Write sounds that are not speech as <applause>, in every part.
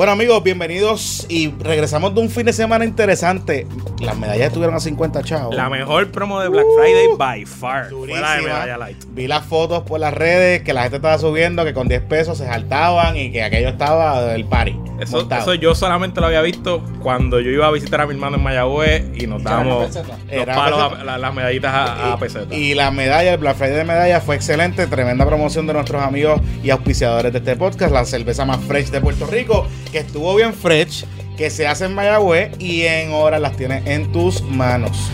Bueno amigos, bienvenidos y regresamos de un fin de semana interesante. Las medallas estuvieron a 50 chavos. La mejor promo de Black Friday by far. Durísima. Fuera de medalla light. Vi las fotos por las redes que la gente estaba subiendo que con 10 pesos se saltaban y que aquello estaba del party. Eso, eso yo solamente lo había visto cuando yo iba a visitar a mi hermano en Mayagüez y nos dábamos los Era palos, a- la- las medallitas a, a. Y la medalla, el Black Friday de medalla fue excelente. Tremenda promoción de nuestros amigos y auspiciadores de este podcast. La cerveza más fresh de Puerto Rico, que estuvo bien fresh, que se hace en Mayagüez y en horas las tienes en tus manos.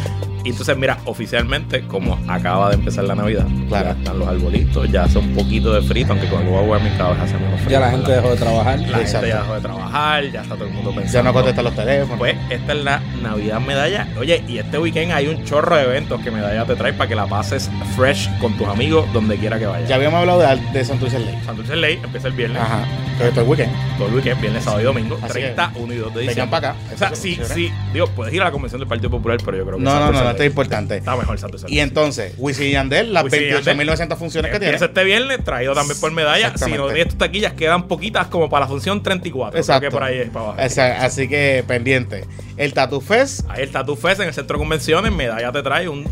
Y entonces, mira, oficialmente, como acaba de empezar la Navidad, Claro. ya están los arbolitos, ya hace un poquito de frito, aunque con el global warming cada vez hace menos frío. Ya la gente dejó de trabajar. La Exacto. gente ya dejó de trabajar, ya está todo el mundo pensando. Ya no contestan los teléfonos. Pues esta es la Navidad Medalla. Oye, y este weekend hay un chorro de eventos que Medalla te trae para que la pases fresh con tus amigos donde quiera que vayas. ya habíamos hablado de, de Santurce Ley. Santurce Ley empieza el viernes. Ajá. Esto es weekend. Todo el weekend, viernes, sábado y domingo. Así 30, 1 y 2 de Vengan diciembre. para acá. O sea, sí, sí. Digo, puedes ir a la convención del Partido Popular, pero yo creo que No, no, no, Es importante. Está mejor Santurce Ley. Y entonces, Wisin y Yandel, las Wisin y Yandel. 28.900 funciones que tiene. Empieza este viernes, traído también por medalla. Si no tienes tus taquillas, quedan poquitas como para la función 34. Exacto. Creo que por ahí es para abajo. Esa- así que pendiente. El Tattoo Fest, Ahí está tu Fest en el centro de convenciones. Medalla te trae un,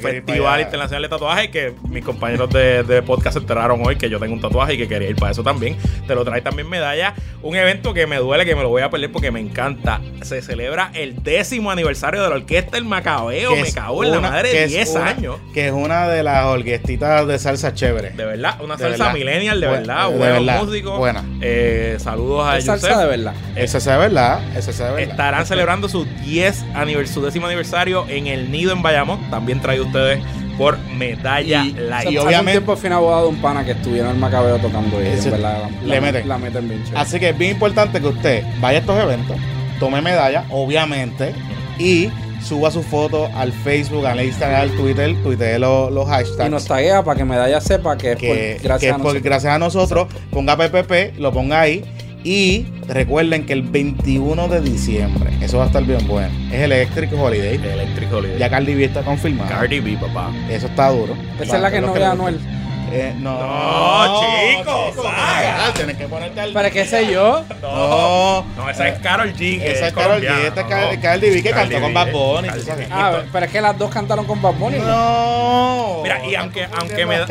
festival internacional de tatuaje que mis compañeros de, de podcast se enteraron hoy que yo tengo un tatuaje y que quería ir para eso también. Te lo trae también Medalla. Un evento que me duele, que me lo voy a perder porque me encanta. Se celebra el décimo aniversario de la orquesta El Macabeo. Me cago en la madre, es 10 una- años. Que es una de las orquestitas de salsa chévere. De verdad, una De salsa verdad. millennial, de verdad. de Buenos verdad. músicos. Buena. Eh, saludos a Es salsa Yusef. de verdad. Esa sea verdad, esa sea verdad. Estarán celebrando su 10 anivers- su décimo aniversario en el Nido en Bayamón. También traído ustedes por Medalla Y- Light. y obviamente- tiempo fui abogado un pana que estuviera en el Macabeo tocando en verdad la, le la- meten. La meten bien chévere. Así que es bien importante que usted vaya a estos eventos, tome medalla, obviamente, y suba su foto al Facebook, al Instagram, al Twitter, tuitee los, los hashtags. Y nos taguea para que Medalla sepa que es que, por, que gracias es a por- nosotros. gracias a nosotros. Ponga PPP, lo ponga ahí. Y recuerden que el 21 de diciembre, eso va a estar bien bueno. Es el Electric Holiday. Electric Holiday. Ya Cardi B está confirmado. Cardi B, papá. Eso está duro. Esa es la que no ve Anuel. Eh, no, No, chicos, ah, Tienes que ponerte al. Pero qué sé yo. No, No, esa es Carol G. Esa es es Karol G, esta es no. Cardi B que cantó con Bad Bunny. Ah, pero es que las dos cantaron con Bad Bunny. ¿no? No. Mira, y aunque, aunque me da.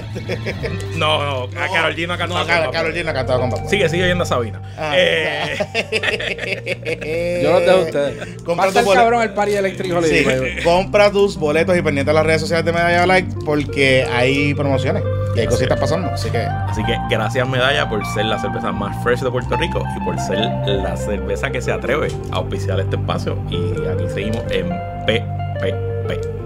No, no, a Carol G no ha cantado. No, con Bad Bunny. G no ha cantado con Bad Bunny. Sigue, sigue yendo a Sabina. Ah. Eh, <laughs> Yo los dejo a ustedes. Compra a tu cabrón el party eléctrico Sí, Holiday. compra tus boletos y pendiente de las redes sociales de Medalla Like porque hay promociones y hay cositas pasando. Así que Así que gracias Medalla por ser la cerveza más fresh de Puerto Rico y por ser la cerveza que se atreve a auspiciar este espacio. Y aquí seguimos en PPP.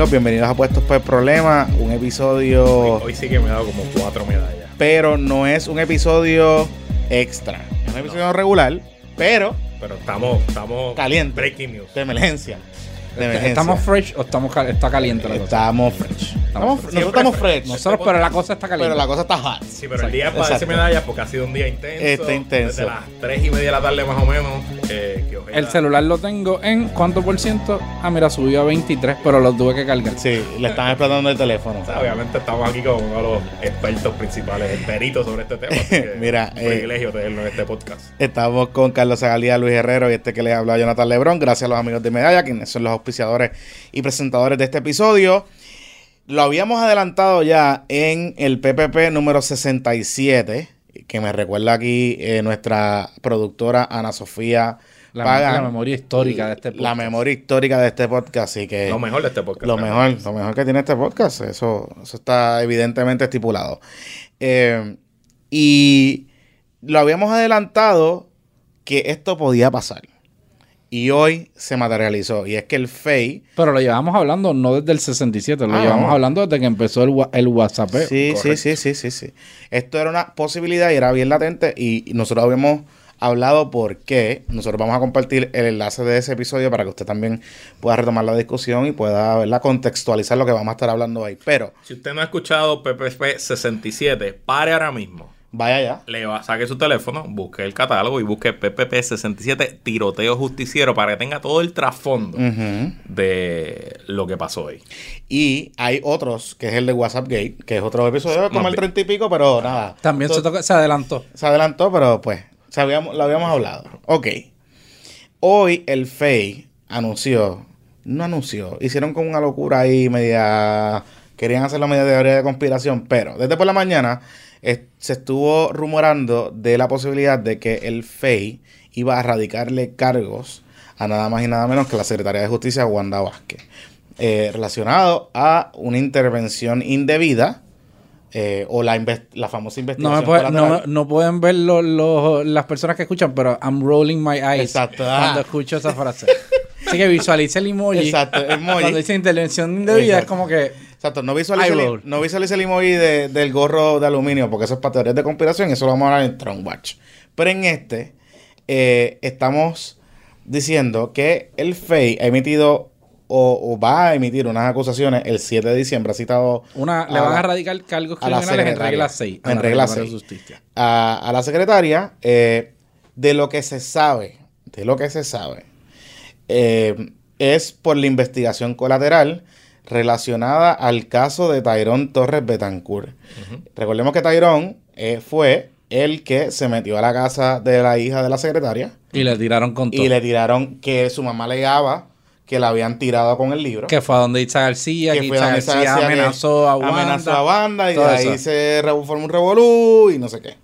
Amigos, bienvenidos a Puestos por Problema, un episodio, Hoy sí que me he dado como cuatro medallas. pero no es un episodio extra, es un episodio regular, pero Pero estamos, estamos Caliente. breaking news. de emergencia. De emergencia. ¿Estamos fresh o estamos cal- está caliente la cosa? Estamos fresh. Estamos- nosotros estamos fresh, Nosotros, pero la cosa está caliente. pero la cosa está hot. Sí, pero el día para medallas porque ha sido un día intenso. Está intenso. Desde las 3 y media de la tarde más o menos. eh, El celular lo tengo en ¿cuánto por ciento? Ah, mira, subió a 23, pero lo tuve que cargar. Sí, le están explotando el teléfono. O sea, obviamente estamos aquí con uno de los expertos principales, el perito sobre este tema. Así que <laughs> Mira, un eh, privilegio tenerlo en este podcast. Estamos con Carlos Zagalía, Luis Herrero y este que les habla Jonathan Lebrón. Gracias a los amigos de Medalla, quienes son los auspiciadores y presentadores de este episodio. Lo habíamos adelantado ya en el PPP número 67, que me recuerda aquí eh, nuestra productora Ana Sofía La, Pagan. la memoria histórica de este La podcast. memoria histórica de este podcast, así que... Lo mejor de este podcast. Lo mejor, lo mejor que tiene este podcast, eso, eso está evidentemente estipulado. Eh, y lo habíamos adelantado que esto podía pasar. Y hoy se materializó. Y es que el FEI. Pero lo llevamos hablando no desde el 67, lo Ah, llevamos no. hablando desde que empezó el, el WhatsApp. Sí, sí, sí, sí, sí, sí. Esto era una posibilidad y era bien latente. Y nosotros habíamos hablado porque nosotros vamos a compartir el enlace de ese episodio para que usted también pueda retomar la discusión y pueda ¿verdad? contextualizar lo que vamos a estar hablando ahí. Pero Si usted no ha escuchado PPP 67, pare ahora mismo. Vaya allá. Le va, saque su teléfono, busque el catálogo y busque PPP67 tiroteo justiciero para que tenga todo el trasfondo de lo que pasó hoy. Y hay otros, que es el de WhatsApp Gate, que es otro episodio, como el treinta y pico, pero nada. También se, To- toca- se adelantó. se adelantó, pero pues, sabíamos, lo habíamos hablado. Ok. Hoy el FEI anunció, no anunció, hicieron como una locura ahí, media. Querían hacer la media teoría de conspiración, pero desde por la mañana eh, se estuvo rumorando de la posibilidad de que el FEI iba a radicarle cargos a nada más y nada menos que la Secretaría de Justicia, Wanda Vázquez, eh, relacionado a una intervención indebida eh, o la, la famosa investigación puede- no, no pueden ver lo- lo- las personas que escuchan, pero I'm rolling my eyes Exacto. cuando Ah. escucho esa frase. Así que visualice el emoji. Exacto, emoji. Cuando dice intervención indebida, es como que. Exacto, no visualice, el, no visualice el emoji de- del gorro de aluminio, porque eso es para teorías de conspiración y eso lo vamos a hablar en Tron Watch. Pero en este, eh, estamos diciendo que el FEI ha emitido o, o va a emitir unas acusaciones el 7 de diciembre, ha citado Una, le van a radicar cargos a la criminales en regla 6. En regla 6. Justicia. a, a la secretaria eh, de lo que se sabe, de lo que se sabe, eh, es por la investigación colateral relacionada al caso de Tyrón Torres Betancourt. Recordemos que Tyrón eh, fue el que se metió a la casa de la hija de la secretaria Y le tiraron con todo. y le tiraron que su mamá legaba que la habían tirado con el libro. Que fue a donde Itza García, que Que fue Itza donde Itza García amenazó a Wanda. amenazó a Wanda y de ahí eso. se formó un revolú y no sé qué.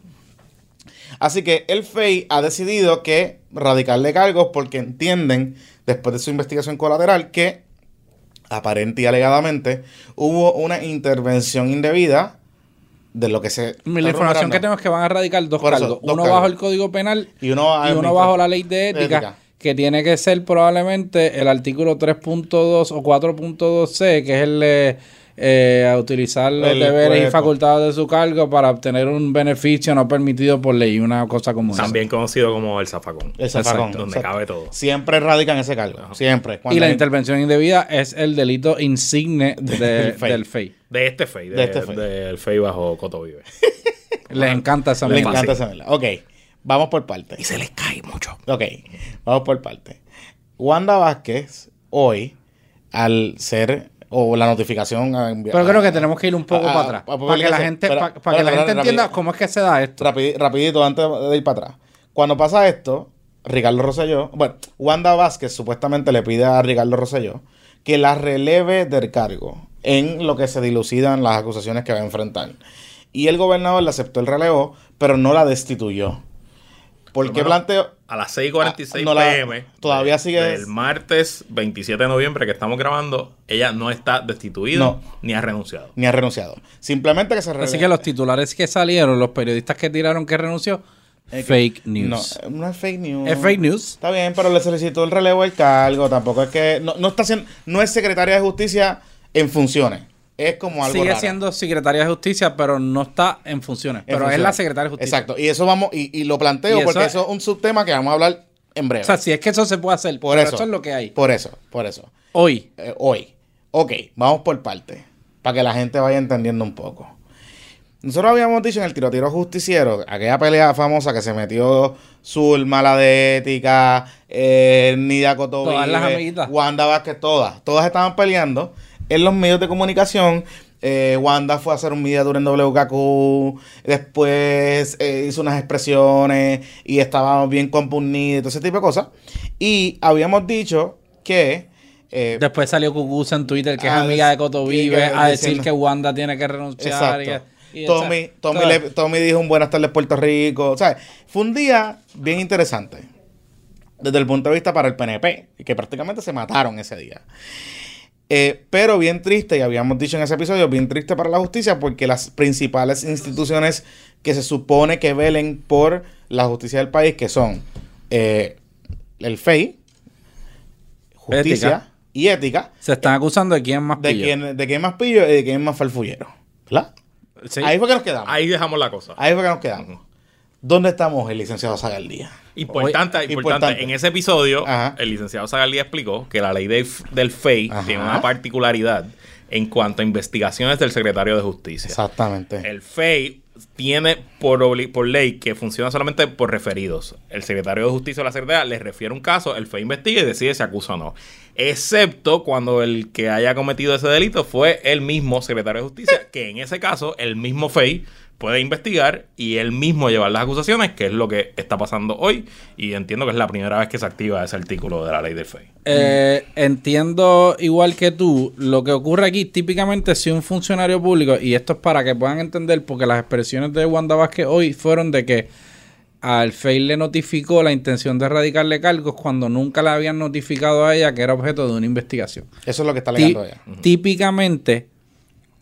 Así que el FEI ha decidido que radicarle cargos porque entienden, después de su investigación colateral, que aparente y alegadamente hubo una intervención indebida de lo que se... La información que tengo es que van a radicar dos eso, cargos. dos uno cargos. bajo el Código Penal Y uno, y uno bajo la ley de ética, que tiene que ser probablemente el artículo 3.2 o 4.2c, que es el de eh, a utilizar los El deberes y facultades de su cargo para obtener un beneficio no permitido por ley, una cosa como esa. También conocido como el zafacón. El zafacón. Donde Exacto. cabe todo. Siempre radican ese cargo. Siempre. Y la hay- intervención indebida es el delito insigne de- <laughs> Del FEI. del FEI. De este FEI. De, De este FEI. Del FEI bajo Coto Vive. <laughs> Les encanta esa Le mierda. encanta esa. Ok, vamos por partes. y se les cae mucho. Ok, vamos por parte. Wanda Vázquez, hoy, al ser, o la notificación... a Pero creo que tenemos que ir un poco a- para atrás. a- para que la gente, para que la gente entienda cómo es que se da esto. Rapidi- rapidito, antes de ir para atrás. Cuando pasa esto, Ricardo Rosselló, bueno, Wanda Vázquez supuestamente le pide a Ricardo Rosselló que la releve del cargo en lo que se dilucidan las acusaciones que va a enfrentar. Y el gobernador le aceptó el relevo, pero no la destituyó. ¿Por qué Bueno, planteo? A las 6:46 Ah, no la- pm. todavía de- sigue- El martes 27 de noviembre que estamos grabando, ella no está destituida No. ni ha renunciado. Ni ha renunciado. Simplemente que se Así que los titulares que salieron, los periodistas que tiraron que renunció, fake news. No, no es fake news. Es fake news. Está bien, pero le solicitó el relevo del cargo. Tampoco es que. No, no está haciendo. No es secretaria de justicia en funciones. Es como algo. Sigue raro. siendo secretaria de justicia, pero no está en funciones. En pero es la secretaria de justicia. Exacto. Y eso vamos. Y, y lo planteo Y eso porque es- eso es un subtema que vamos a hablar en breve. O sea, si es que eso se puede hacer, por pero eso. es lo que hay. Por eso, por eso. Hoy, Eh, hoy. Ok, vamos por parte. Para que la gente vaya entendiendo un poco. Nosotros habíamos dicho en el tirotiro justiciero, aquella pelea famosa que se metió Zulma, la de ética, eh, Nidia amiguitas. Wanda Vázquez, todas. Todas estaban peleando en los medios de comunicación. Eh, Wanda fue a hacer un media tour en WKQ, después eh, hizo unas expresiones y estaba bien compungida y todo ese tipo de cosas. Y habíamos dicho que... eh, después salió Cucuza en Twitter, que es amiga de Coto Vive, a decir diciendo- que Wanda tiene que renunciar. Exacto. y- y- Tommy, Tommy, le- Tommy dijo un buenas tardes Puerto Rico. O sea, fue un día bien interesante. Desde el punto de vista para el PNP. Que prácticamente se mataron ese día. Eh, pero bien triste, y habíamos dicho en ese episodio, bien triste para la justicia porque las principales instituciones que se supone que velen por la justicia del país, que son eh, el FEI, justicia Ética. y ética, Se están acusando de quién más de pillo. quién, de quién más pillo y de quién más farfullero. ¿Verdad? Sí. Ahí fue que nos quedamos. Ahí dejamos la cosa. Ahí fue que nos quedamos. ¿Dónde estamos el licenciado Zagaldía? Importante, importante. importante. En ese episodio, Ajá. el licenciado Zagaldía explicó que la ley de- del FEI Ajá. tiene una particularidad en cuanto a investigaciones del secretario de Justicia. Exactamente. El FEI tiene por, por ley que funciona solamente por referidos. El secretario de Justicia o la Secretaría le refiere un caso, el FEI investiga y decide si acusa o no. Excepto cuando el que haya cometido ese delito fue el mismo secretario de Justicia, que en ese caso el mismo FEI puede investigar y él mismo llevar las acusaciones, que es lo que está pasando hoy. Y entiendo que es la primera vez que se activa ese artículo de la ley del FEI. Eh, entiendo igual que tú, lo que ocurre aquí, típicamente si un funcionario público, y esto es para que puedan entender, porque las expresiones de Wanda Vázquez hoy fueron de que al FEI le notificó la intención de erradicarle cargos cuando nunca le habían notificado a ella que era objeto de una investigación. Eso es lo que está alegando ella. Típicamente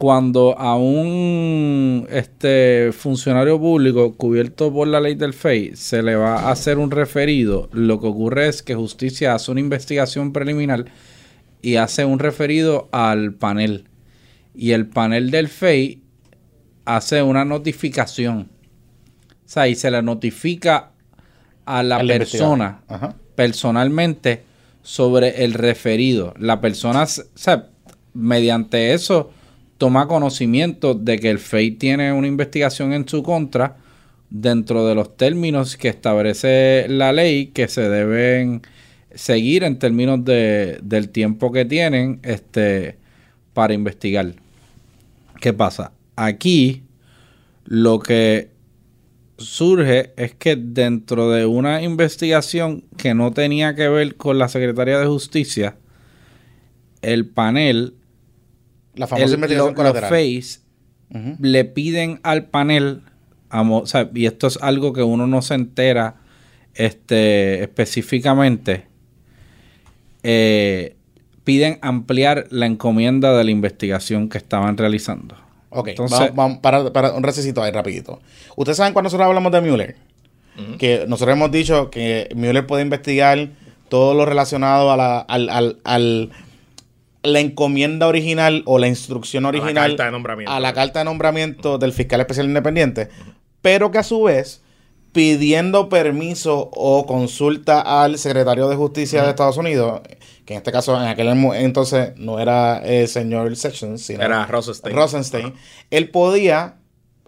cuando a un este funcionario público cubierto por la ley del FEI se le va a hacer un referido, lo que ocurre es que justicia hace una investigación preliminar y hace un referido al panel. Y el panel del FEI hace una notificación. O sea, y se le notifica a la persona personalmente sobre el referido. La persona, o sea, mediante eso toma conocimiento de que el FEI tiene una investigación en su contra dentro de los términos que establece la ley que se deben seguir en términos de, del tiempo que tienen este, para investigar. ¿Qué pasa? Aquí lo que surge es que dentro de una investigación que no tenía que ver con la Secretaría de Justicia, el panel la famosa investigación Los face le piden al panel, y esto es algo que uno no se entera este, específicamente, eh, piden ampliar la encomienda de la investigación que estaban realizando. Ok, Entonces, vamos, para, para, un recesito ahí rapidito. Ustedes saben cuando nosotros hablamos de Mueller, que nosotros hemos dicho que Mueller puede investigar todo lo relacionado a la, al, al la encomienda original o la instrucción original a la carta de nombramiento, a la carta de nombramiento del fiscal especial independiente, pero que a su vez pidiendo permiso o consulta al secretario de justicia de Estados Unidos, que en este caso en aquel entonces no era el señor Sessions, sino era Rosenstein, Rosenstein él podía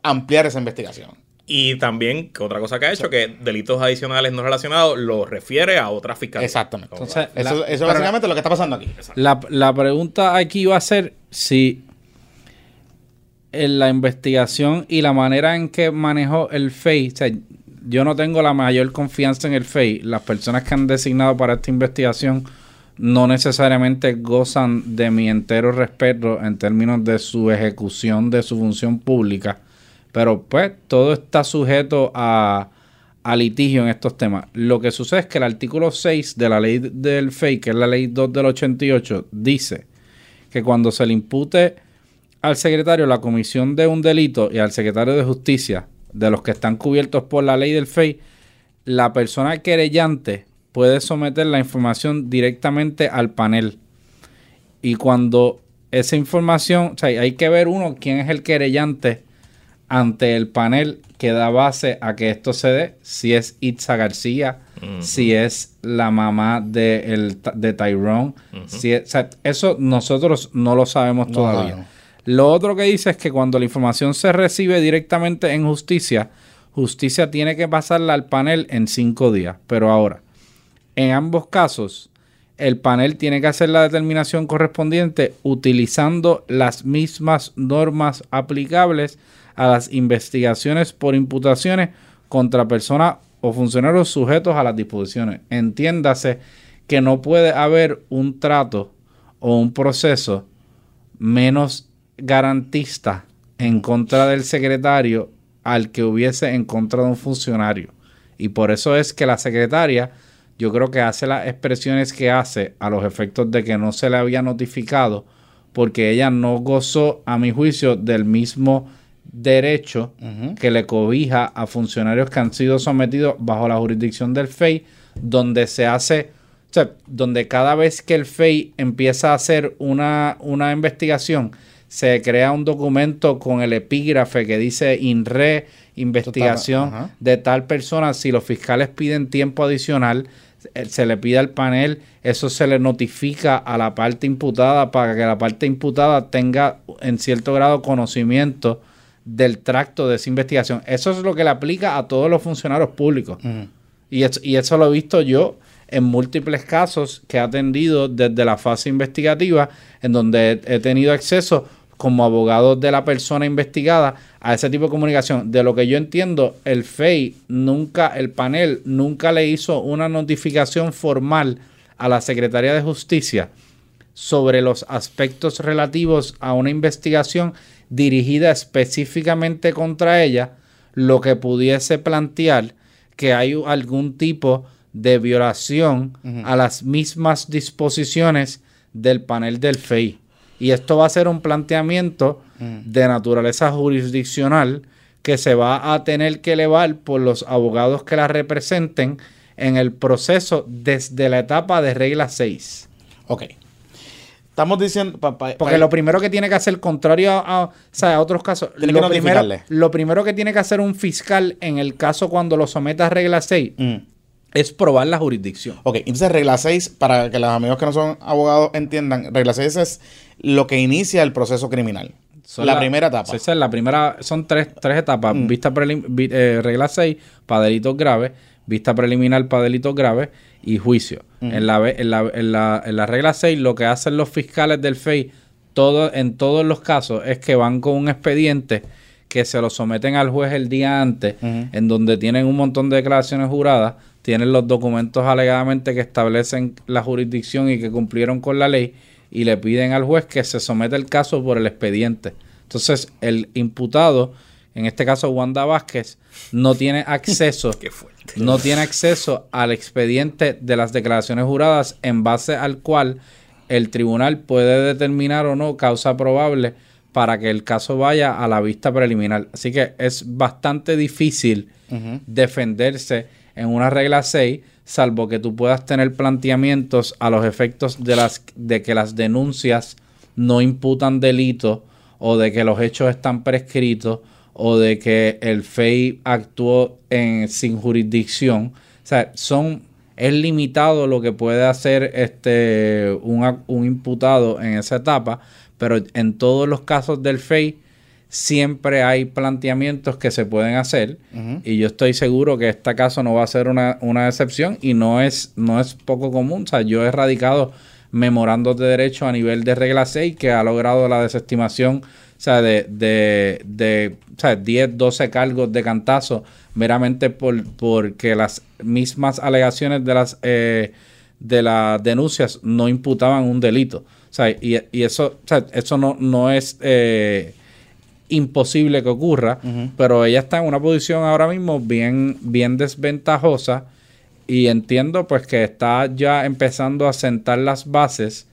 ampliar esa investigación. Y también, que otra cosa que ha hecho, que delitos adicionales no relacionados lo refiere a otra fiscalía. Exactamente. Entonces, eso, es básicamente lo que está pasando aquí. La, la, pregunta aquí va a ser si en la investigación y la manera en que manejó el FEI, o sea, yo no tengo la mayor confianza en el FEI. Las personas que han designado para esta investigación no necesariamente gozan de mi entero respeto en términos de su ejecución de su función pública. Pero pues todo está sujeto a, litigio en estos temas. Lo que sucede es que el artículo 6 de la ley del FEI, que es la ley 2 del 88, dice que cuando se le impute al secretario la comisión de un delito y al secretario de justicia, de los que están cubiertos por la ley del FEI, la persona querellante puede someter la información directamente al panel. Y cuando esa información, o sea, hay que ver uno quién es el querellante ante el panel que da base a que esto se dé, si es Itza García, si es la mamá de, el, de Tyrone, si eso nosotros no lo sabemos todavía. Lo otro que dice es que cuando la información se recibe directamente en justicia, justicia tiene que pasarla al panel en cinco días. Pero ahora, en ambos casos, el panel tiene que hacer la determinación correspondiente utilizando las mismas normas aplicables a las investigaciones por imputaciones contra personas o funcionarios sujetos a las disposiciones. Entiéndase que no puede haber un trato o un proceso menos garantista en contra del secretario al que hubiese en contra de un funcionario. Y por eso es que la secretaria, yo creo que hace las expresiones que hace a los efectos de que no se le había notificado, porque ella no gozó, a mi juicio, del mismo derecho que le cobija a funcionarios que han sido sometidos bajo la jurisdicción del FEI, donde se hace, o sea, donde cada vez que el FEI empieza a hacer una, una investigación, se crea un documento con el epígrafe que dice INRE, investigación de tal persona. Si los fiscales piden tiempo adicional, eh, se le pide al panel, eso se le notifica a la parte imputada para que la parte imputada tenga en cierto grado conocimiento del tracto de esa investigación. Eso es lo que le aplica a todos los funcionarios públicos. y, eso, y eso lo he visto yo en múltiples casos que he atendido desde la fase investigativa, en donde he tenido acceso como abogado de la persona investigada a ese tipo de comunicación. De lo que yo entiendo, el FEI nunca, el panel nunca le hizo una notificación formal a la Secretaría de Justicia sobre los aspectos relativos a una investigación dirigida específicamente contra ella, lo que pudiese plantear que hay algún tipo de violación a las mismas disposiciones del panel del FEI. Y esto va a ser un planteamiento de naturaleza jurisdiccional que se va a tener que elevar por los abogados que la representen en el proceso desde la etapa de regla 6. Ok. Estamos diciendo. Porque lo primero que tiene que hacer, contrario a, otros casos, lo primero, lo primero, que tiene que hacer un fiscal en el caso cuando lo someta a regla 6 mm. es probar la jurisdicción. Ok, entonces regla 6, para que los amigos que no son abogados entiendan, regla 6 es lo que inicia el proceso criminal. la, primera etapa. Esa es la primera, son tres, tres etapas. Mm. Vista eh, regla 6 para delitos graves, vista preliminar para delitos graves y juicio. En, la, en, la, en, la, en, la, regla 6 lo que hacen los fiscales del FEI todo, en todos los casos es que van con un expediente que se lo someten al juez el día antes, en donde tienen un montón de declaraciones juradas, tienen los documentos alegadamente que establecen la jurisdicción y que cumplieron con la ley y le piden al juez que se someta el caso por el expediente. Entonces, el imputado en este caso Wanda Vázquez, no tiene acceso, <laughs> no tiene acceso al expediente de las declaraciones juradas en base al cual el tribunal puede determinar o no causa probable para que el caso vaya a la vista preliminar. Así que es bastante difícil defenderse en una regla 6, salvo que tú puedas tener planteamientos a los efectos de, las, de que las denuncias no imputan delito o de que los hechos están prescritos o de que el FEI actuó en, sin jurisdicción. O sea, son, es limitado lo que puede hacer este, un, un imputado en esa etapa, pero en todos los casos del FEI siempre hay planteamientos que se pueden hacer y yo estoy seguro que este caso no va a ser una, una, excepción y no es, no es poco común. O sea, yo he radicado memorandos de derecho a nivel de regla 6 que ha logrado la desestimación o sea, de, de, de o sea, 10, 12 cargos de cantazo, meramente por, porque las mismas alegaciones de las, eh, de las denuncias no imputaban un delito. O sea, y, y eso, o sea, eso no, no es eh, imposible que ocurra, pero ella está en una posición ahora mismo bien, bien desventajosa y entiendo pues que está ya empezando a sentar las bases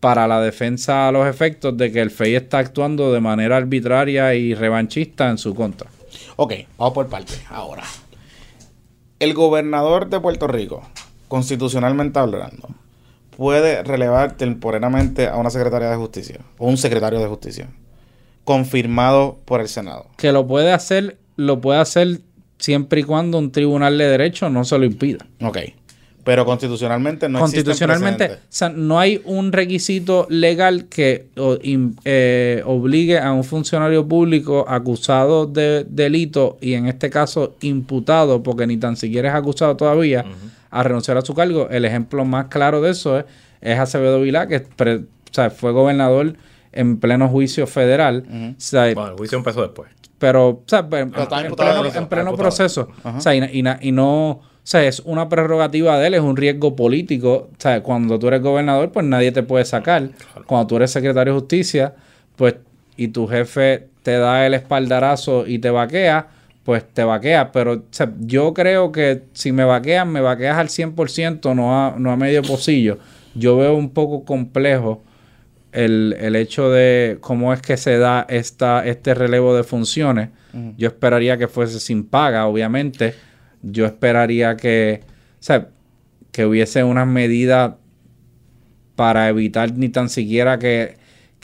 para la defensa a los efectos de que el FEI está actuando de manera arbitraria y revanchista en su contra. Ok, vamos por partes. Ahora, el gobernador de Puerto Rico, constitucionalmente hablando, puede relevar temporalmente a una secretaria de justicia o un secretario de justicia confirmado por el Senado. Que lo puede hacer, lo puede hacer siempre y cuando un tribunal de derecho no se lo impida. Ok. Pero constitucionalmente no Constitucionalmente, o sea, no hay un requisito legal que eh, obligue a un funcionario público acusado de delito y en este caso imputado, porque ni tan siquiera es acusado todavía, a renunciar a su cargo. El ejemplo más claro de eso es, es Acevedo Vilá, que fue gobernador en pleno juicio federal. bueno, el juicio empezó después. Pero, o sea, en, pleno, proceso. O sea, y, y no sea, es una prerrogativa de él, es un riesgo político. O sea, cuando tú eres gobernador, pues nadie te puede sacar. Cuando tú eres secretario de justicia, pues, y tu jefe te da el espaldarazo y te vaquea, pues te vaquea. Pero o sea, yo creo que si me vaquean, me vaqueas al 100%, no a, no a medio pocillo. Yo veo un poco complejo el, hecho de cómo es que se da esta, este relevo de funciones. Yo esperaría que fuese sin paga, obviamente yo esperaría que, sea, que hubiese unas medidas para evitar ni tan siquiera que,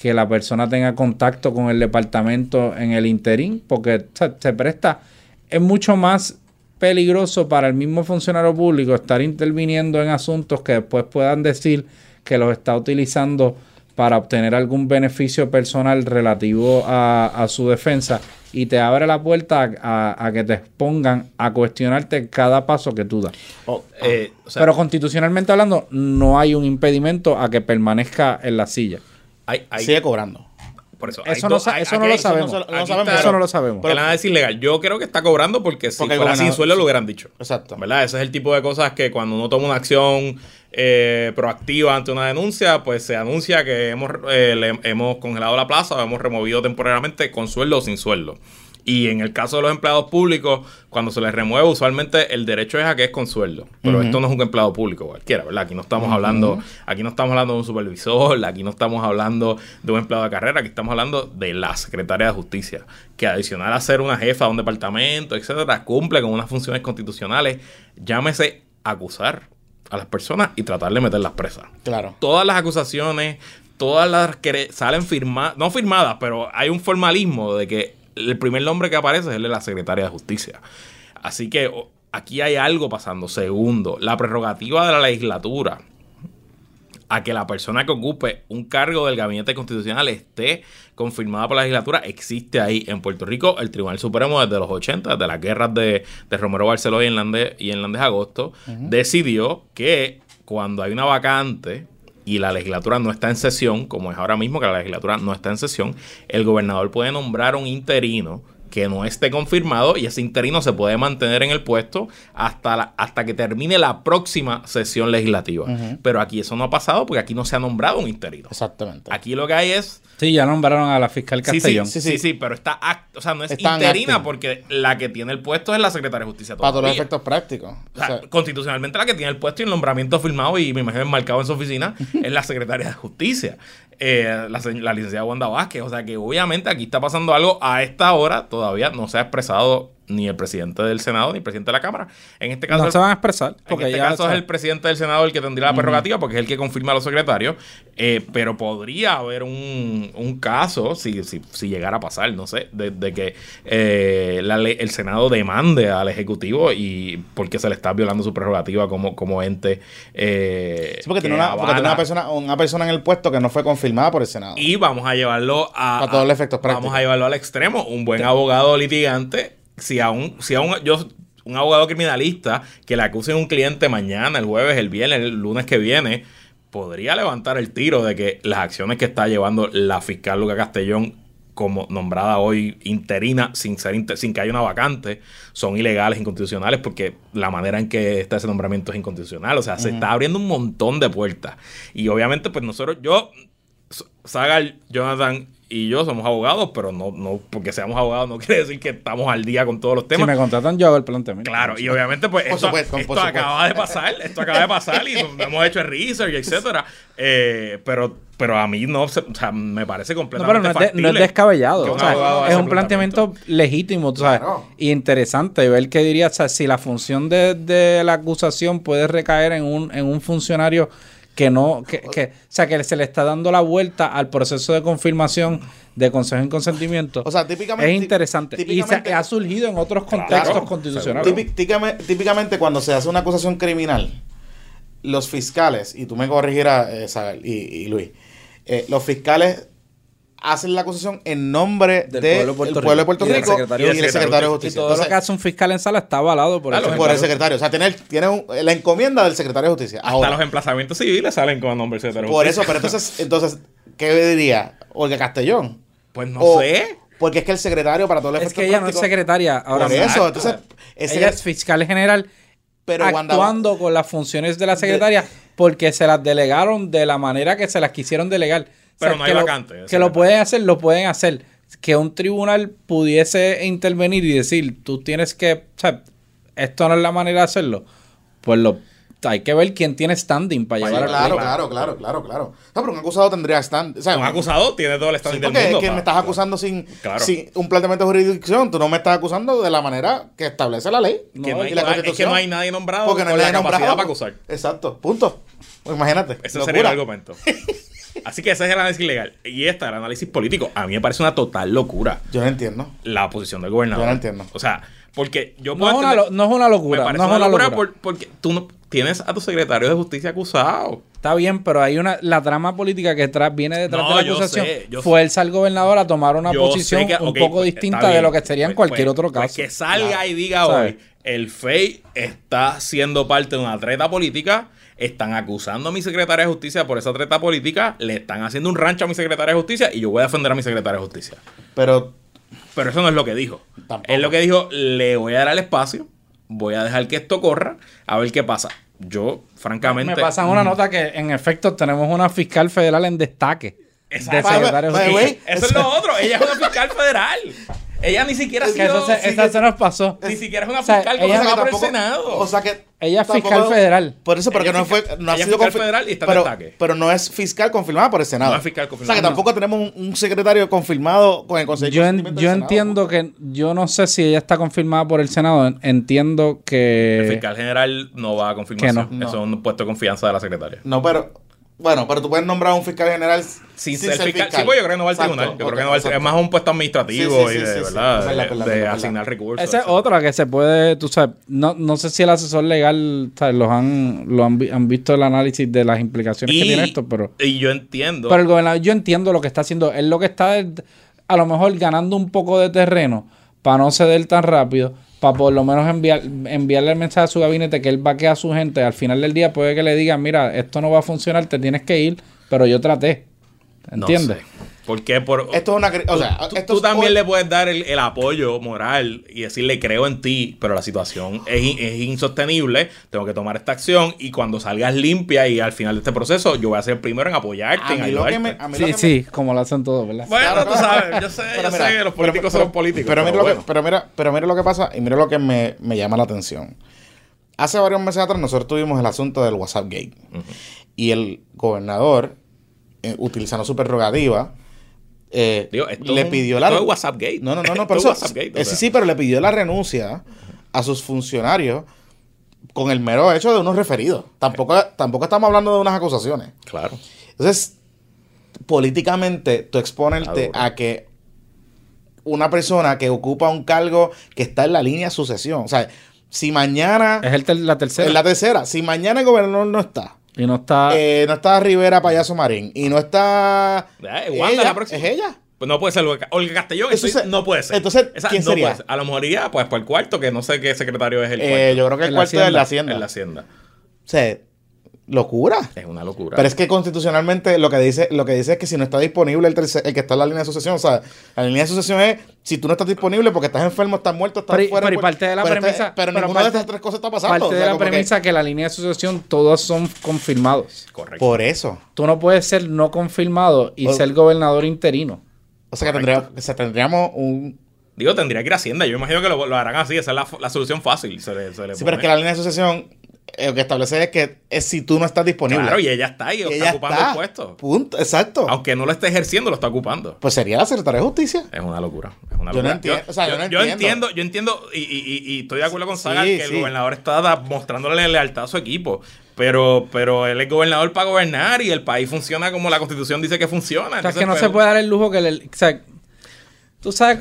la persona tenga contacto con el departamento en el interín, porque se presta, es mucho más peligroso para el mismo funcionario público estar interviniendo en asuntos que después puedan decir que los está utilizando para obtener algún beneficio personal relativo a, a su defensa y te abre la puerta a, a- a que te expongan a cuestionarte cada paso que tú das. Oh, Eh, o sea, Pero constitucionalmente hablando, no hay un impedimento a que permanezca en la silla. hay, hay- sigue cobrando. por eso, Eso no, hay- eso no lo sabemos. no sabemos, está- Eso no lo sabemos. el análisis legal. Yo creo que está cobrando porque si Porque el fuera sin sueldo lo hubieran dicho. Exacto. ¿Verdad? Ese es el tipo de cosas que cuando uno toma una acción eh, proactiva ante una denuncia, pues se anuncia que hemos, eh, le- hemos congelado la plaza o hemos removido temporariamente con sueldo o sin sueldo. Y en el caso de los empleados públicos, cuando se les remueve, usualmente el derecho es a que es con sueldo. Pero esto no es un empleado público cualquiera, ¿verdad? Aquí no estamos hablando, aquí no estamos hablando de un supervisor, aquí no estamos hablando de un empleado de carrera, aquí estamos hablando de la secretaria de justicia, que adicional a ser una jefa de un departamento, etcétera, cumple con unas funciones constitucionales, llámese acusar a las personas y tratar de meterlas presas Claro. todas las acusaciones, todas las que salen firmadas, no firmadas, pero hay un formalismo de que el primer nombre que aparece es el de la secretaria de justicia. Así que aquí hay algo pasando. Segundo, la prerrogativa de la legislatura a que la persona que ocupe un cargo del gabinete constitucional esté confirmada por la legislatura existe ahí en Puerto Rico. El Tribunal Supremo desde los 80, desde las guerras de, de Romero Barceló y Hernández, y Hernández Agosto, decidió que cuando hay una vacante y la legislatura no está en sesión, como es ahora mismo que la legislatura no está en sesión, el gobernador puede nombrar un interino que no esté confirmado y ese interino se puede mantener en el puesto hasta, la- hasta que termine la próxima sesión legislativa. Pero aquí eso no ha pasado porque aquí no se ha nombrado un interino. Exactamente. Aquí lo que hay es Sí, ya nombraron a la fiscal Sí, sí, Castellón. sí, sí, sí, pero está act- o sea, no es interina acting. porque la que tiene el puesto es la secretaria de justicia. Para todos los efectos prácticos. O sea, O sea, constitucionalmente la que tiene el puesto y el nombramiento firmado y me imagino enmarcado en su oficina <laughs> es la secretaria de justicia, eh, la, la licenciada Wanda Vázquez. O sea que obviamente aquí está pasando algo a esta hora, todavía no se ha expresado ni el presidente del Senado ni el presidente de la Cámara. En este caso, No se van a expresar. en Porque este ya caso es el presidente del Senado el que tendría la prerrogativa porque es el que confirma a los secretarios. eh, pero podría haber un, un caso, si, si, si llegara a pasar, no sé, de, de que eh, la el Senado demande al Ejecutivo y porque se le está violando su prerrogativa como, como ente. eh, sí, porque tiene, una, porque tiene una, persona, una persona en el puesto que no fue confirmada por el Senado. Y vamos a llevarlo a. Para todos los efectos Vamos prácticos. a llevarlo al extremo. Un buen abogado litigante, si a un, si a un, yo, un abogado criminalista que le acuse a un cliente mañana, el jueves, el viernes, el lunes que viene, podría levantar el tiro de que las acciones que está llevando la fiscal Luca Castellón como nombrada hoy interina sin ser inter- sin que haya una vacante son ilegales, inconstitucionales porque la manera en que está ese nombramiento es inconstitucional, o sea, se está abriendo un montón de puertas. Y obviamente pues nosotros yo Sagar, Jonathan y yo somos abogados, pero no, no porque seamos abogados no <laughs> quiere decir que estamos al día con todos los Si temas. me contratan, yo hago el planteamiento. Claro, y obviamente pues esto, supuesto, esto acaba de pasar, esto acaba de pasar y <laughs> hemos hecho el research, etcétera. Eh, pero, pero a mí no, se- o sea, me parece No, completamente pero no es, de- no es descabellado. o sea, es un planteamiento legítimo, tú sabes, Claro. y interesante ver qué diría, o sea, si la función de, de la acusación puede recaer en un, en un funcionario que no, que, que- o sea, que se le está dando la vuelta al proceso de confirmación de consejo en consentimiento. O sea, típicamente- es interesante. típicamente- y se, ha surgido en otros contextos Claro, constitucionales. Típi- típicamente, típicamente cuando se hace una acusación criminal, los fiscales, y tú me corregirás, eh, y Luis, eh, los fiscales hacen la acusación en nombre Del pueblo de Puerto pueblo de Rico Puerto Rico secretario y de del Justicia. secretario de y justicia. todo lo Entonces, que hace un fiscal en sala está avalado por Claro, el por el secretario. O sea, tiene, tiene un- la encomienda del secretario de justicia. hasta Ahora, los emplazamientos civiles salen con el nombre del secretario de por Justicia. eso, pero entonces, entonces, ¿qué diría? Olga Castellón. pues no O- sé Porque es que el secretario para todos los Es que ella no es secretaria ahora Por eso, entonces, ella es fiscal general pero Wanda- actuando con las funciones de la secretaria porque se las delegaron de la manera que se las quisieron delegar. Pero no hay que lo- vacante, Que lo pueden hacer, lo pueden hacer. Que un tribunal pudiese intervenir y decir, tú tienes que, o sea, esto no es la manera de hacerlo. Pues lo hay que ver quién tiene standing para Sí, llevar a claro, cabo. claro, claro, claro, claro. No, pero un acusado tendría stand. O sea, un acusado tiene todo el Sí, standing del porque mundo es que me estás acusando sin, Claro. sin un planteamiento de jurisdicción. Tú no me estás acusando de la manera que establece la ley. que no hay- y la es que Constitución. no hay nadie nombrado Porque no con hay la nadie capacidad nombrado. para acusar Exacto, punto. Pues imagínate. Ese locura. sería el argumento. <laughs> Así que ese es el análisis legal. Y este, el análisis político, a mí me parece una total locura Yo no entiendo. la posición del gobernador. Yo no entiendo. O sea, porque yo No puedo es, una, entender- lo- no es una me locura. parece No es una una locura, locura. por- porque tú no tienes a tu secretario de justicia acusado. Está bien, pero hay una la trama política que tra- viene detrás No, de la yo acusación. sé, yo Fuerza al gobernador a tomar una posición un poco pues, distinta de lo que sería en Pues- cualquier pues- otro pues caso. que salga Claro. y diga ¿Sabes? hoy, el FEI está siendo parte de una treta política, están acusando a mi secretaria de justicia por esa treta política, le están haciendo un rancho a mi secretaria de justicia y yo voy a defender a mi secretaria de justicia. Pero Pero eso no es lo que dijo. Tampoco. Es lo que dijo, le voy a dar el espacio, voy a dejar que esto corra, a ver qué pasa. Yo, francamente... Me pasan una nota que en efecto tenemos una fiscal federal en destaque. Exacto. De the de justicia. Eso es lo otro. Ella es una fiscal federal. Ella ni siquiera ha Que eso sido... se, esa se nos pasó. Ni siquiera es una O sea, fiscal ella- como o sea que por el Senado. O sea que Ella es tampoco- fiscal federal. Por eso, pero Ella que no es fue no ha ella es sido fiscal confi- federal y está en pero, destaque. pero no es fiscal confirmada por el Senado. No es fiscal O sea confirmada. que tampoco tenemos un, un secretario confirmado con el Consejo de Yo, en- yo del Senado. entiendo que yo no sé si ella está confirmada por el Senado. en- Entiendo el que fiscal general no va a confirmación. Que no. Eso es un puesto de confianza de la secretaria. No, pero bueno, pero tú puedes nombrar a un fiscal general Sin, ser fiscal. Sí, pues yo creo que no va al Exacto, tribunal. Yo creo ok, que no va al. Es más un puesto administrativo Sí, sí, sí, y de, asignar recursos. esa es otra que se puede, tú sabes, no, no sé si el asesor legal ¿sabes? los han, lo han, han visto el análisis de las implicaciones que tiene esto, pero, y yo entiendo. pero el gobernador, yo entiendo lo que está haciendo. Él lo que está es, a lo mejor ganando un poco de terreno para no ceder tan rápido, para por lo menos enviar, enviarle el mensaje a su gabinete que él va a su gente. Al final del día puede que le digan, mira, esto no va a funcionar, te tienes que ir, pero yo traté. no ¿Entiendes? sé. Porque por. Esto es una o sea, tú, esto tú es también le puedes dar el, el apoyo moral y decirle creo en ti, pero la situación es, es insostenible, tengo que tomar esta acción y cuando salgas limpia y al final de este proceso yo voy a ser el primero en apoyarte, a en mí lo que ayudarte. me, a mí lo Sí, que sí, como lo hacen todos, ¿verdad? Bueno, Claro, tú sabes, yo sé, Pero yo mira, sé que los pero- políticos pero- son políticos. Pero, mira, lo bueno. que, pero, mira, pero mira lo que pasa y mira lo que me, me llama la atención. Hace varios meses atrás nosotros tuvimos el asunto del WhatsApp Gate. Y el gobernador, eh, utilizando su prerrogativa, eh, Digo, esto le es un- pidió la... esto es WhatsApp Gate. No, no, no, no, pero es eso- WhatsApp Gate, o eh, sea. sí, sí, pero le pidió la renuncia a sus funcionarios con el mero hecho de unos referidos. Tampoco, tampoco estamos hablando de unas acusaciones. Claro. Entonces, políticamente, tú exponerte a que una persona que ocupa un cargo que está en la línea de sucesión, o sea, si mañana, Es el ter- la tercera. en la tercera, si mañana el gobernador no está, Y no está. eh, no está Rivera Payaso Marín y no está... Ya, es Wanda ella, la próxima. Es ella. Pues no puede ser Olga, Castellón, Eso estoy- se- no puede ser. entonces, ¿quién no sería? puede ser. A lo mejor iría pues por el cuarto, que no sé qué secretario es el Eh, cuarto. yo creo que el cuarto es la. Hacienda. en la hacienda. O sea, locura. Es una locura. Pero es que constitucionalmente lo que dice lo que dice es que si no está disponible el, tercer- el que está en la línea de sucesión, o sea, la línea de sucesión es si tú no estás disponible porque estás enfermo, estás muerto, estás Pero fuera. pero y parte de la pero este- pero, pero ninguna de estas tres cosas está pasando. parte o de la que- premisa que, la línea de asociación todos son confirmados. Correcto. por eso. Tú no puedes ser no confirmado y O- ser gobernador interino. O sea, que, tendría- o sea, tendríamos un Digo, tendría que ir a Hacienda. Yo imagino que lo, lo harán así. Esa es la, la solución fácil. Se le, se le Sí, pero es que la línea de sucesión lo que establece es que es si tú no estás disponible. Claro, y ella está ahí, Y está ocupando está. el puesto. Punto, exacto. Aunque no lo esté ejerciendo, lo está ocupando. Pues sería la secretaria de justicia. Es una locura. Es una Yo no entiendo, o sea, yo no yo entiendo. entiendo, yo entiendo y, y- y- y estoy de acuerdo con Sí, Saga que el sí. gobernador está da- mostrándole lealtad a su equipo. Pero, pero él es gobernador para gobernar y el país funciona como la constitución dice que funciona. O sea, es Entonces, que no pues, se puede dar el lujo que le... O sea, tú sabes,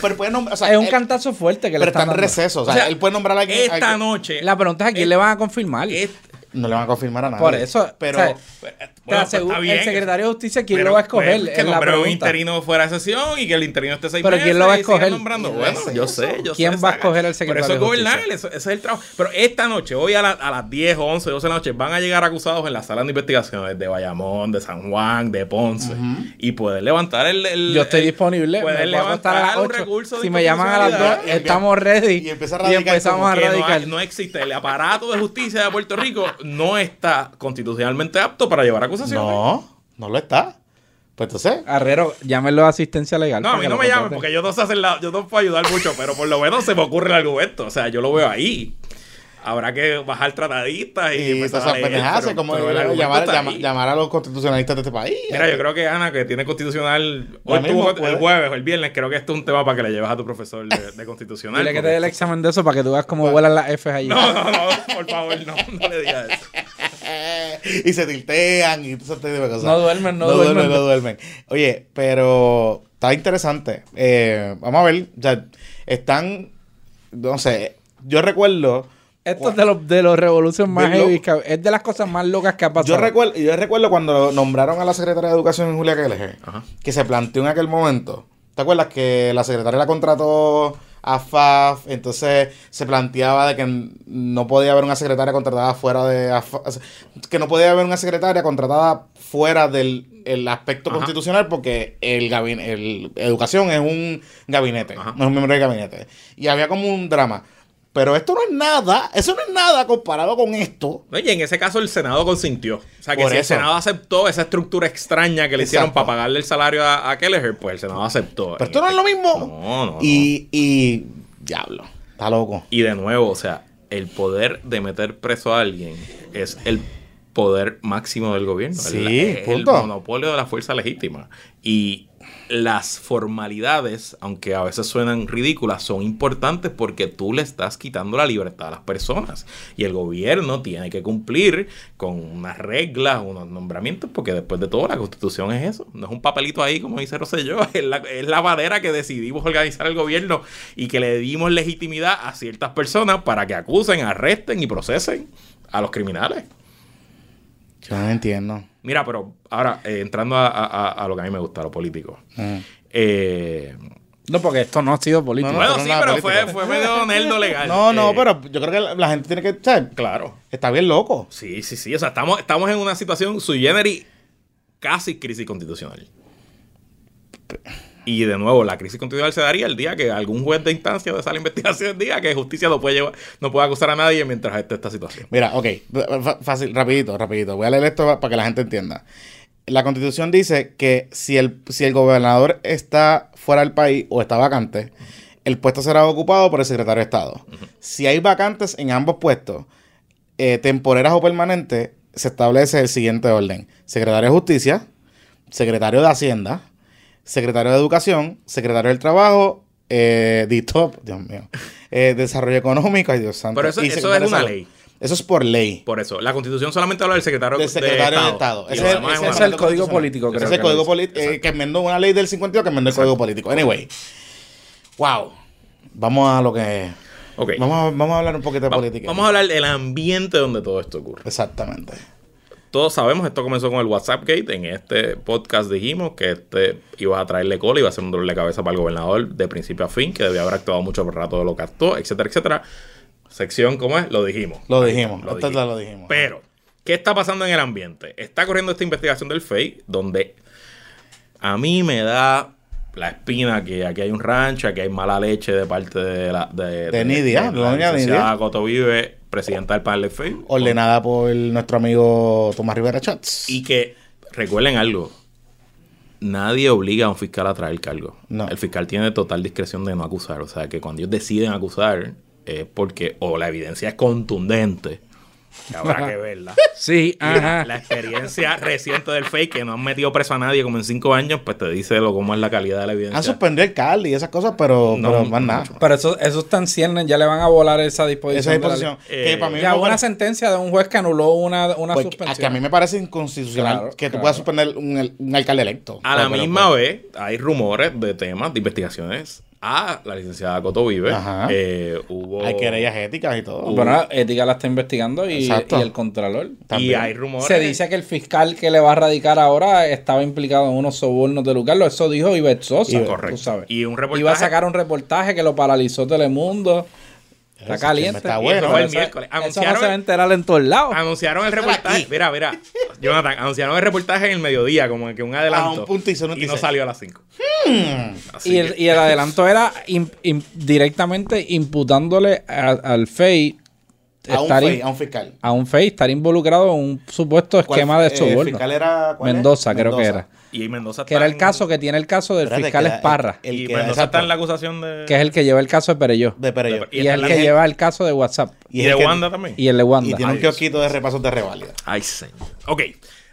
Pero puede nombrar, o sea, es un él- cantazo fuerte que le pero está en receso. O sea, O sea, él puede nombrar a alguien. Esta alguien- noche. La pregunta es a quién le van a confirmar. es- No le van a confirmar a nadie. Por eso, Pero. o sea, pues, Te bueno, pues, aseguro- está bien. el secretario de justicia, ¿quién Pero, lo va a escoger? pues, que nombre un interino fuera de sesión y que el interino esté seis Pero meses ¿quién lo va a escoger? nombrando. ¿Quién Bueno, hace yo sé, yo ¿Quién sé, va a escoger al Pero secretario eso es gobernar, eso- ese es el trabajo. Pero esta noche, hoy a, la- a las 10, 11, 12 de la noche, van a llegar acusados en la sala de investigaciones de Bayamón, de San Juan, de Ponce. Y pueden levantar el... el- Yo estoy el- disponible. Acostar levantar a las un 8. recurso Si me llaman a las 2, inconstitucionalidad. estamos ready. Y empezamos a que no, hay- radicar. no existe. El aparato de justicia de Puerto Rico no está constitucionalmente apto para llevar acusaciones. No, no lo está. Pues entonces. Arrero, llámenlo a asistencia legal. No, a mí no me llamen porque yo no sé hacer la, yo no puedo ayudar mucho, pero por lo menos se me ocurre el argumento. O sea, yo lo veo ahí. Habrá que bajar tratadistas y, Y empezar todas a esas pendejadas, como pero llamar, llama- a los constitucionalistas de este país. Mira, yo creo que Ana, que tiene constitucional, Ya hoy mismo tuvo el jueves o el viernes, creo que esto es un tema para que le lleves a tu profesor de, de <laughs> constitucional. Dile que te dé el examen de eso para que tú veas cómo vuelan las Fs allí. No, no, no, por favor, no, no le digas eso. <laughs> y se tiltean y todo ese tipo de cosas. No duermen, no duermen. duermen. No duermen. Oye, pero está interesante. Eh, vamos a ver. O sea, están. No sé. Yo recuerdo. Esto es de los de los revoluciones más heavy. es de las cosas más locas que ha pasado. Yo recuerdo, yo recuerdo cuando nombraron a la secretaria de Educación Julia Kelleher, Ajá. que se planteó en aquel momento. ¿Te acuerdas que la secretaria la contrató a FAF? Entonces se planteaba de que no podía haber una secretaria contratada fuera de AFAF, que no podía haber una secretaria contratada fuera del el aspecto Ajá. constitucional porque el gabinete, el educación es un gabinete, Ajá. no es un miembro del gabinete. Y había como un drama. Pero esto no es nada, eso no es nada comparado con esto. Oye, en ese caso el Senado consintió. O sea, que Por si el. Senado aceptó esa estructura extraña que le hicieron para pagarle el salario a, a Kelleher, pues el Senado aceptó. Pero esto no es lo mismo. No, no. Y, y diablo, está loco. Y de nuevo, o sea, el poder de meter preso a alguien es el poder máximo del gobierno. Sí, el, el punto. monopolio de la fuerza legítima. Y las formalidades, aunque a veces suenan ridículas, son importantes porque tú le estás quitando la libertad a las personas. Y el gobierno tiene que cumplir con unas reglas, unos nombramientos, porque después de todo la constitución es eso. No es un papelito ahí, como dice Rosselló, <laughs> es la, es que decidimos organizar el gobierno y que le dimos legitimidad a ciertas personas para que acusen, arresten y procesen a los criminales. Yo no entiendo. Mira, pero ahora, eh, entrando a, a- lo que a mí me gusta, lo político. Mm. Eh, No, porque esto no ha sido político. No, bueno, sí, pero fue, fue medio nerdo legal. No, no, Eh, pero yo creo que la, la gente tiene que. ¿sabes? Claro. Está bien loco. Sí, sí, sí. O sea, estamos, estamos en una situación sui generis, casi crisis constitucional. Y de nuevo, la crisis constitucional se daría el día que algún juez de instancia de esa investigación diga que justicia no puede llevar, no puede acusar a nadie mientras esté esta situación. Mira, ok. fa- Fácil, rapidito, rapidito. Voy a leer esto para que la gente entienda. La constitución dice que si el, si el gobernador está fuera del país o está vacante, el puesto será ocupado por el secretario de Estado. Si hay vacantes en ambos puestos, eh, temporeras o permanentes, se establece el siguiente orden. Secretario de Justicia, secretario de Hacienda, secretario de Educación, secretario del Trabajo, eh, DITOP, Dios mío, eh, Desarrollo Económico, ay Dios santo. Pero eso- eso es una de ley. Eso es por ley. Por eso, la constitución solamente habla del secretario, Del secretario de Estado. Y Ese lo es- demás ese es el código político, Ese creo es el que código político que enmendó una ley del 52 que enmendó el código político. Anyway. Wow. Vamos a lo que. Ok. Vamos a, vamos a hablar un poquito de Va- política. Vamos a hablar del ambiente donde todo esto ocurre. Exactamente. Todos sabemos, esto comenzó con el WhatsApp Gate. En este podcast dijimos que este iba a traerle cola, iba a ser un dolor de cabeza para el gobernador de principio a fin, que debía haber actuado mucho por rato de lo que actuó, etcétera, etcétera. Sección, ¿cómo es? Lo dijimos. Lo dijimos. Esto ya lo dijimos. Pero, ¿qué está pasando en el ambiente? Está corriendo esta investigación del FEI, donde a mí me da la espina que aquí hay un rancho, aquí hay mala leche de parte de la de, De Nidia, la doña Nidia. Coto Vive, presidenta del panel del FEI. Ordenada por nuestro amigo Tomás Rivera Chats. Y que recuerden algo. Nadie obliga a un fiscal a traer cargo. No. El fiscal tiene total discreción de no acusar. O sea, que cuando ellos deciden acusar es porque o la evidencia es contundente. Habrá que <laughs> verla. Sí, ajá. la experiencia reciente del fake, que no han metido preso a nadie como en cinco años, pues te dice lo cómo es la calidad de la evidencia. Han suspendido el CAL y esas cosas, pero, No, pero más nada. Pero eso, eso está en ciernes, ya le van a volar esa disposición. Esa disposición. Eh, para mí me Ya hubo una parece- sentencia de un juez que anuló una, una pues, suspensión. que a mí me parece inconstitucional Claro, que tú claro. puedas suspender un, un alcalde electo. A la Pero- pero- misma vez, hay rumores de temas, de investigaciones a la licenciada Coto Vive. Ajá. Eh, hubo... Hay querellas éticas y todo. Bueno, ética la está investigando y, y el contralor. Y También. hay rumores. Se dice que el fiscal que le va a radicar ahora estaba implicado en unos sobornos de Lucarlo. Eso dijo Ivette Sosa. Ivette, tú correcto. sabes. Y un reportaje. Iba a sacar un reportaje que lo paralizó Telemundo. Está caliente. está Y bueno. eso fue el Eso- miércoles. Eso no Anunciaron- se va a enterar en todos lados. Anunciaron el reportaje. Mira, mira. Jonathan, anunciaron el reportaje en el mediodía, como que un adelanto. Ah, un punto no y no salió a las 5. Y el, y el adelanto era im- im- directamente imputándole a- al FEI a, un in- a un fiscal. a un FEI estar involucrado en un supuesto ¿Cuál- esquema de eh, soborno. fiscal era, ¿cuál es? Mendoza, creo que Mendoza. era. Y Mendoza Que era el caso que tiene el caso del Espérate, fiscal que Esparra, el y que- Mendoza exacto. está en la acusación de. que es el que lleva el caso de Pereyó. De Y, y es el que lleva el caso de WhatsApp. Y, es de el que- Wanda también. Y el de Wanda. Y tiene un Ay, Dios. kiosquito de repasos de reválida. Ay, señor. Ok.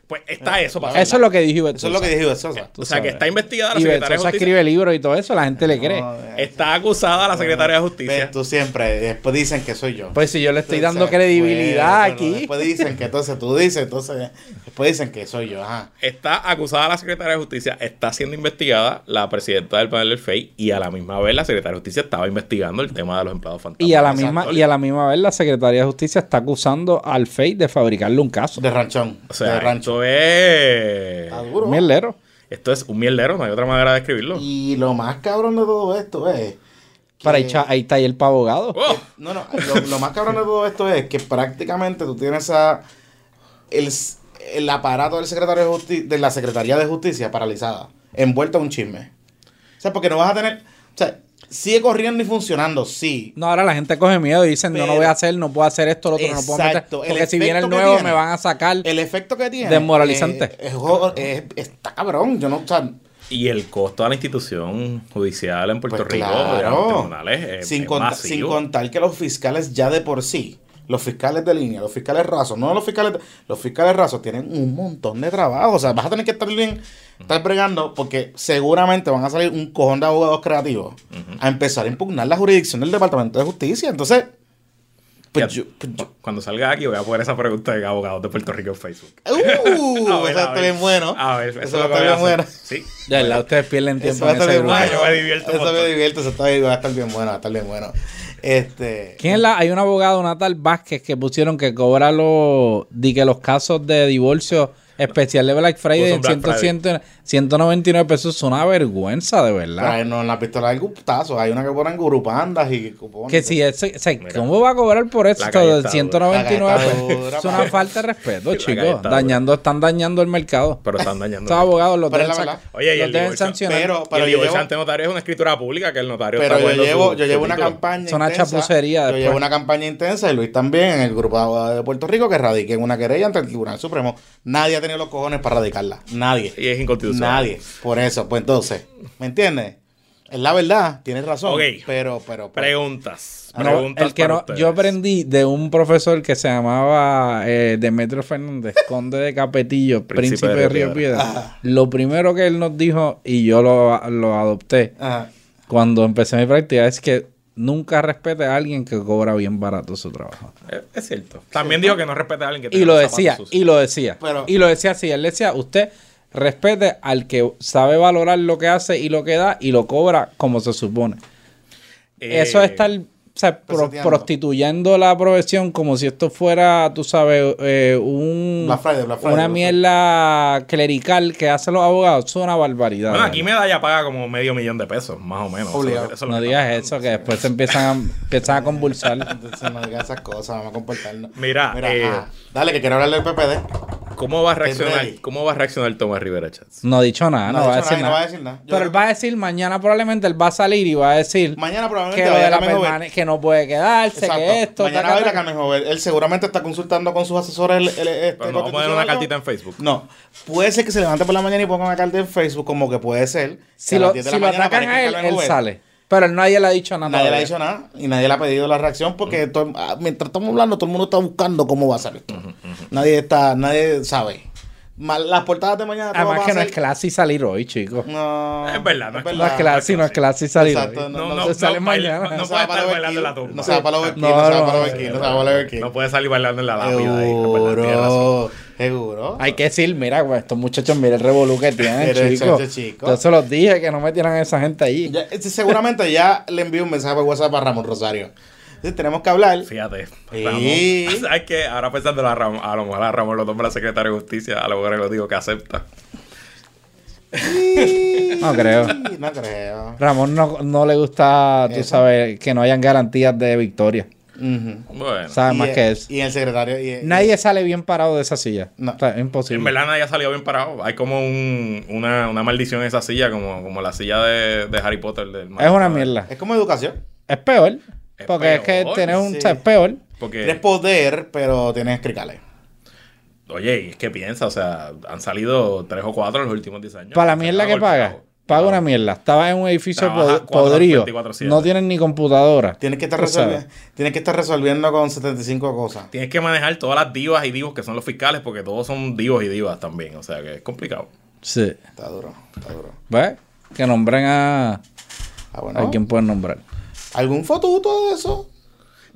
Pues está eso pasando. Eso es lo que dijo Eso es lo que dijo Sosa. O sea, que está investigada la Ivette secretaria de Justicia. escribe libros y todo eso, la gente le cree. No, Está acusada la secretaria de Justicia. ves, tú siempre, después dicen que soy yo. Pues si yo le estoy dando Entonces, credibilidad bueno, aquí. Después dicen que entonces tú dices, entonces, Después dicen que soy yo, ajá. Está acusada la secretaria de Justicia, está siendo investigada la presidenta del panel del FEI y a la misma vez la secretaria de Justicia estaba investigando el tema de los empleados fantasmas. Y a la misma y a la misma vez la Secretaría de Justicia está acusando al FEI de fabricarle un caso. De ranchón. O sea, de rancho. esto es... Está duro. Mielero. Esto es un mierdero, no hay otra manera de describirlo. Y lo más cabrón de todo esto es. que- Para echar, ahí está ahí el pa' abogado. ¡Oh! No, no, lo, lo más cabrón de todo esto es que prácticamente tú tienes a el, el aparato del secretario de, Justi- de la Secretaría de Justicia paralizada, envuelto en un chisme. O sea, porque no vas a tener. O sea, sigue corriendo y funcionando, sí. No, ahora la gente coge miedo y dicen, no, no Pero- voy a hacer, no puedo hacer esto, lo otro, no puedo meter. Exacto, el Porque si viene el nuevo tiene. me van a sacar. El efecto que tiene. Desmoralizante. eh, es jo- es- está cabrón. Yo no. O sea, Y el costo a la institución judicial en Puerto Pues Rico, claro. de los tribunales, es, sin, es masivo. sin contar que los fiscales ya de por sí, los fiscales de línea, los fiscales rasos, no los fiscales, de- los fiscales rasos tienen un montón de trabajo. O sea, vas a tener que estar bien, estar bregando porque seguramente van a salir un cojón de abogados creativos a empezar a impugnar la jurisdicción del Departamento de Justicia. Entonces, pues Ya- yo, pues yo- Cuando salga aquí voy a poner esa pregunta de abogados de Puerto Rico en Facebook. <laughs> ¡Uh! <laughs> A ver, eso a está bien bueno. A ver, eso, eso está bien bueno. Sí. <laughs> Ya, la ustedes pierden Eso tiempo va a en estar ese bien grupo. bueno. Yo me divierto un Eso me divierto, eso está bien- va a estar bien bueno, va a estar bien bueno. Este. ¿Quién es la? Hay un abogado, una tal Vázquez, que pusieron que cobra los, di que los casos de divorcio especial de Black Friday en un Black 100, 100, 199 pesos. Es una vergüenza, de verdad. Pero no, en la pistola hay gustazos. Hay una que ponen gurupandas y cupones. Que si ese, o sea, Mira. ¿cómo va a cobrar por eso? Calle de está 199 dura. La calle pesos? Es una falta de respeto, <laughs> chicos. Dañando, están dañando el mercado. Pero están dañando. Estos abogados los deben. Oye, y los el deben sancionar. Pero, y pero el yo divorcio llevo, ante notario es una escritura pública que el notario pero está yo llevo, su- yo llevo una título. campaña Es una intensa. chapucería Yo llevo una campaña intensa y Luis también en el grupo de Puerto Rico que radiquen una querella ante el Tribunal Supremo. Nadie ha tenido los cojones para radicarla. Nadie. Y es inconstitucional. Nadie. Por eso, pues entonces, ¿me entiendes? Es la verdad, tienes razón. Ok. Pero, pero, pero- Preguntas. No, Preguntas el que para no, yo aprendí de un profesor que se llamaba eh, Demetrio Fernández, <laughs> conde de Capetillo, príncipe, de Río Piedra. Lo primero que él nos dijo, y yo lo, lo adopté Ajá. cuando empecé mi práctica, es que nunca respete a alguien que cobra bien barato su trabajo. Eh, Es cierto. También dijo que no respete a alguien que Y tenga lo decía, sucios. y lo decía. Pero- y lo decía así, él decía, usted respete al que sabe valorar lo que hace y lo que da y lo cobra como se supone. Eh, Eso es estar o sea, pro- prostituyendo la profesión como si esto fuera, tú sabes, eh, un, Black Friday, Black Friday, una mierda clerical que hacen los abogados. Eso es una barbaridad. Bueno, aquí. Medalla paga como medio millón de pesos, más o menos. Obligado. Eso No digas eso, que después se empiezan a, empiezan a convulsar. Entonces no digas esas cosas, vamos a comportarnos. Mira, eh, ajá. dale, que quiero hablar del PPD. ¿Cómo va a reaccionar? ¿Cómo va a reaccionar Tomás Rivera Chats? No ha dicho nada, no, No ha va a dicho decir nada no va a decir nada. Yo Pero creo él va a decir, mañana probablemente él va a salir y va a decir Mañana probablemente que vaya la no puede quedarse, Exacto. que esto, Mañana taca, va a ir a. Carmen Jovet. Él seguramente está consultando con sus asesores el, el- este Pero no vamos a poner una cartita en Facebook. No, puede ser que se levante por la mañana y ponga una carta en Facebook, como que puede ser. Si a lo, las 10 de si la lo mañana atacan a él, él sale. Pero nadie le ha dicho nada. Nadie le ha dicho nada y nadie le ha pedido la reacción porque todo- ah, mientras estamos hablando, todo el mundo está buscando cómo va a salir. Nadie está, nadie sabe. Las portadas de mañana Además que a no es clase salir hoy, chicos. No, Es verdad, no es No es clase, no es clase salir Exacto, hoy. no, No, no, no, se no, sale baila- mañana. no, se puede va para estar bailando en la tumba. No se va para Overkill, No, no se va no, para no, Overkill, no se va para Overkill. No puede salir bailando en la lápida ahí. verdad. Seguro, seguro. Hay que decir, mira, güey, estos muchachos, mira el revolú que <laughs> tienen, chicos. chico. Yo se los dije que no metieran a esa gente. Ya, este, seguramente ya le envío un mensaje por WhatsApp a Ramón Rosario. Entonces, tenemos que hablar. Fíjate. Ramón. ¿Sabes qué? Ahora pensando a, Ramón, a lo mejor a Ramón lo nombra secretario de justicia, a lo mejor lo digo que acepta. No creo. No creo. Ramón no, no le gusta, tú Eso. sabes, que no hayan garantías de victoria. Bueno, Sabe más y, que el- eso. Y el secretario. y- Nadie sale bien parado de esa silla. No. O sea, es imposible. en verdad nadie ha salido bien parado. Hay como un, una, una maldición en esa silla, como, como la silla de, de Harry Potter. Del es una mierda. Es como educación. Es peor. Es porque es que tener un... sí. es peor. Porque, Tienes poder, pero tienes cricales. oye, y es que piensa, o sea, han salido tres o cuatro en los últimos 10 años. Para la mierda que paga. golpeado. Paga No. una mierda. Estaba en un edificio pod- podrido. 24/7. No tienen ni computadora. Tienes que estar resolviendo, tienes que estar resolviendo con 75 cosas. Tienes que manejar todas las divas y divos que son los fiscales, porque todos son divos y divas también. O sea que es complicado. Sí. Está duro, está duro. ¿Ves? Que nombren a... Ah, bueno. ¿A quién pueden nombrar? ¿Algún fotuto de eso?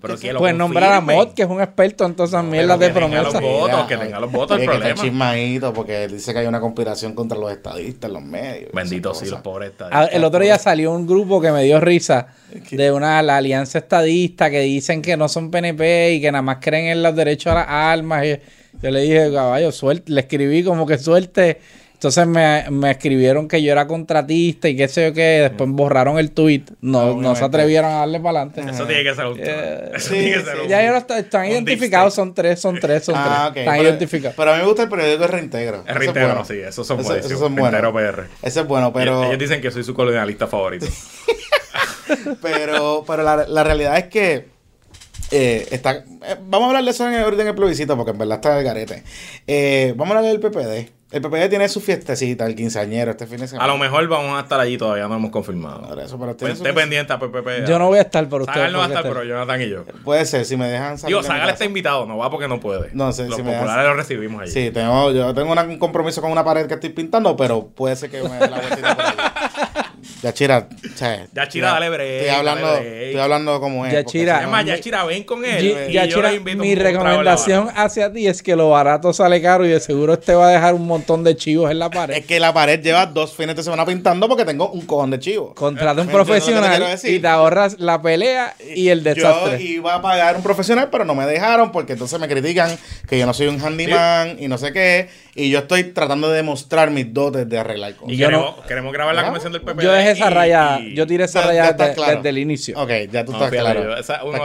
Pero que Puedes nombrar a. Mod, que es un experto en todas esas mierdas de que tenga promesas. los votos, que tenga los votos, el Oye, que está problema. chismadito porque él dice que hay una conspiración contra los estadistas en los medios. Bendito sí, los pobres Ah, estadistas. El otro día salió un grupo que me dio risa de una la alianza estadista que dicen que no son PNP y que nada más creen en los derechos a las armas. Y yo le dije, caballo, suerte. Le escribí como que suerte. Entonces me, me escribieron que yo era contratista y qué sé yo qué. Después borraron el tweet. No, no se atrevieron a darle para adelante. Eso tiene que ser un Eh, Eso sí, tiene que sí. ser un- Ya ellos están, identificados, son tres, son tres, son Ah, ok. tres. Están Pero- identificados. Pero a mí me gusta el periódico de Reintegro. state. Ese Es reintegro, bueno. sí, esos son buenísimos. esos son buenos. Reintegro PR. Ese es bueno, pero, Ellos dicen que soy su colonialista favorito. <laughs> pero, pero la, la realidad es que eh, está, eh, vamos a hablar de eso en, ahorita en el plebiscito, porque en verdad está el garete. Eh, vamos a hablar del PPD. El PPD tiene su fiestecita, el quinceañero, este fin de semana. A lo mejor vamos a estar allí todavía, no hemos confirmado. Por eso, pero Pues su- esté pendiente a PPP. Yo no voy a estar por ustedes. Sagal no va a estar, este- pero Jonathan y yo. Puede ser, si me dejan salir. Digo, Sagal está invitado, no va porque no puede. No sé, Los si me populares das- los recibimos allí. Sí, tengo, yo tengo una- un compromiso con una pared que estoy pintando, pero puede ser que me dé la vueltita por ahí. <laughs> Yachira, o sea, Yachira, dale break, Estoy hablando, dale estoy hablando como es. Yachira. porque Es más, si no- Yachira, ven con él. Y ya, yo Chira, los invito mi recomendación hacia ti es que lo barato sale caro y de seguro este va a dejar un montón de chivos en la pared. Es que la pared lleva dos fines de semana pintando porque tengo un cojón de chivo. Contrata un ¿Me entiendes lo que te profesional y te ahorras la pelea y el Yo desastre. iba a pagar un profesional, pero no me dejaron porque entonces me critican que yo no soy un handyman y no sé qué. Y yo estoy tratando de demostrar mis dotes de arreglar cosas. Y Yo queremos, queremos grabar la convención del PP. Yo dejé esa raya, y- yo tiré esa Ya- ya raya estás de- claro. desde el inicio. Ok, ya tú No, estás claro. yo- esa- uno.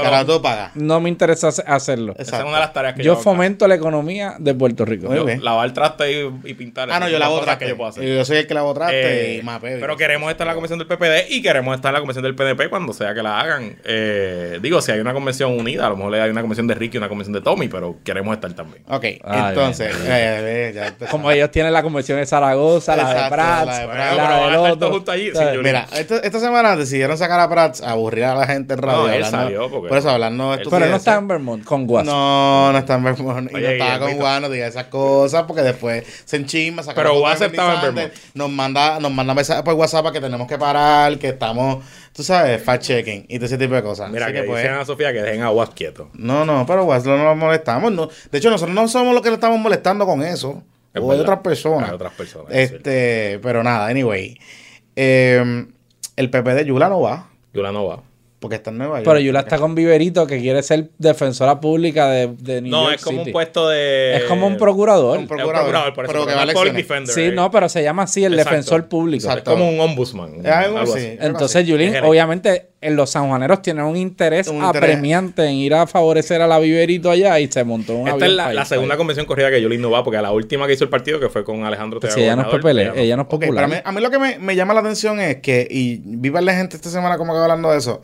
No me interesa hace- hacerlo. Esa es una de las tareas que Yo acá. fomento la economía de Puerto Rico. Muy Yo- bien. Lavar traste y, y pintar. Ah, no, yo lavo traste. que yo puedo hacer. Yo soy el que lavo traste Eh, y mapeo. pero queremos estar en la convención del PPD y queremos estar en la convención del PNP cuando sea que la hagan. Eh, digo, si hay una convención unida, a lo mejor hay una convención de Ricky y una convención de Tommy, pero queremos estar también. Ok, entonces, bien. eh, eh. Como ellos tienen la convención de Zaragoza, la de Prats, la de Prats. Allí, sí, Mira, esta, esta semana decidieron sacar a Prats a aburrir a la gente en radio. No, él hablando- salió porque- por eso hablando de Él- Pero no está en Vermont con Guas. No, no está en Vermont. Y no estaba con. Juan, no diga esas cosas porque después se enchisma. Pero Guas estaba en Vermont. Nos manda, nos manda mensajes por WhatsApp que tenemos que parar, que estamos, tú sabes, fact-checking y todo ese tipo de cosas. Mira, Así que, que pues, dicen a Sofía que dejen a Guas quieto. No, no, pero Guas no nos molestamos. No. De hecho, nosotros no somos los que le estamos molestando con eso. Es o hay verdad. otras personas. Hay otras personas, es Este, pero nada, anyway. Eh, el PP de Yula no va, Yula no va. porque está en Nueva York. Pero Yula está con Viverito que quiere ser defensora pública de, de New No, York es como City. un puesto de. Es como un procurador. Un Es procurador, procurador, por eso, pero que va a public defender, Sí, no, pero se llama así el Exacto. defensor público. Exacto. Es como un ombudsman. Es algo así. Entonces. Yulín, obviamente, en los sanjuaneros tienen un interés Un interés. apremiante en ir a favorecer a la Viverito allá y se montó un Esta es la, segunda convención corrida que Yolín no va, porque a la última que hizo el partido, que fue con Alejandro Pues Tejada si ella no es PPL, ella no popular. a mí, a mí lo que me, me llama la atención es que, y viva la gente esta semana como que hablando de eso,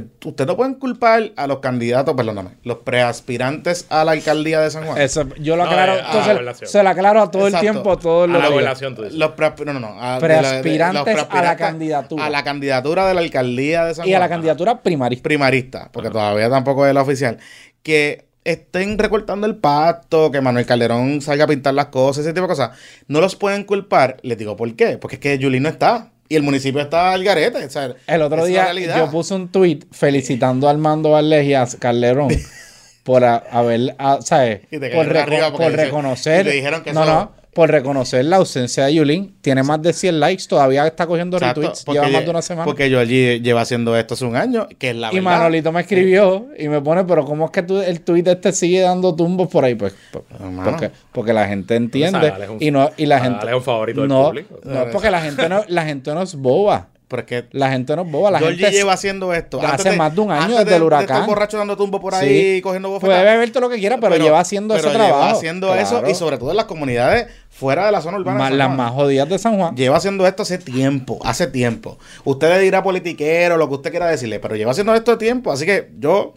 pues ustedes no pueden culpar a los candidatos, perdóname, los preaspirantes a la alcaldía de San Juan. Eso, yo lo No, aclaro, eh, a la entonces, gobernación. se lo aclaro a todo Exacto. el tiempo, a todos A los la días. gobernación, tú dices. Los no, no, no. a- de Preaspirantes los a la candidatura. A la candidatura de la alcaldía de San Juan. Y a la candidatura primarista. primarista, porque todavía tampoco es la oficial, que estén recortando el pacto, que Manuel Calderón salga a pintar las cosas, ese tipo de cosas, no los pueden culpar. Les digo, ¿por qué? Porque es que Yulín no está. Y el municipio está al garete. o sea, El otro día yo puse un tweet felicitando a Armando Valdés y a Calderón <laughs> por a- haber, a- ¿sabes? Por, reco- reconocer. y te dijeron que no, eso- no, por reconocer la ausencia de Yulín. Tiene más de 100 likes, todavía está cogiendo Exacto, retweets. Lleva más de una semana. Porque yo allí lleva haciendo esto hace un año, que es la y verdad. Manolito me escribió y me pone, pero ¿cómo es que tú, el tweet este sigue dando tumbos por ahí? Pues, pues, porque, porque la gente entiende Sagal es un- y no y la gente un favorito del no, público. no es porque la gente no la gente no es boba. Pero es que La gente no es boba, la Georgie gente lleva haciendo esto. hace más de un año desde el De huracán. estar borracho dando tumbo por ahí, Sí. cogiendo bofetadas. Puede beber todo lo que quiera, pero, lleva haciendo pero ese lleva trabajo. haciendo eso y sobre todo en las comunidades fuera de la zona urbana. de Más- las más jodidas de San Juan. Lleva haciendo esto hace tiempo, hace tiempo. Usted le dirá politiquero, lo que usted quiera decirle, pero lleva haciendo esto de tiempo. Así que yo,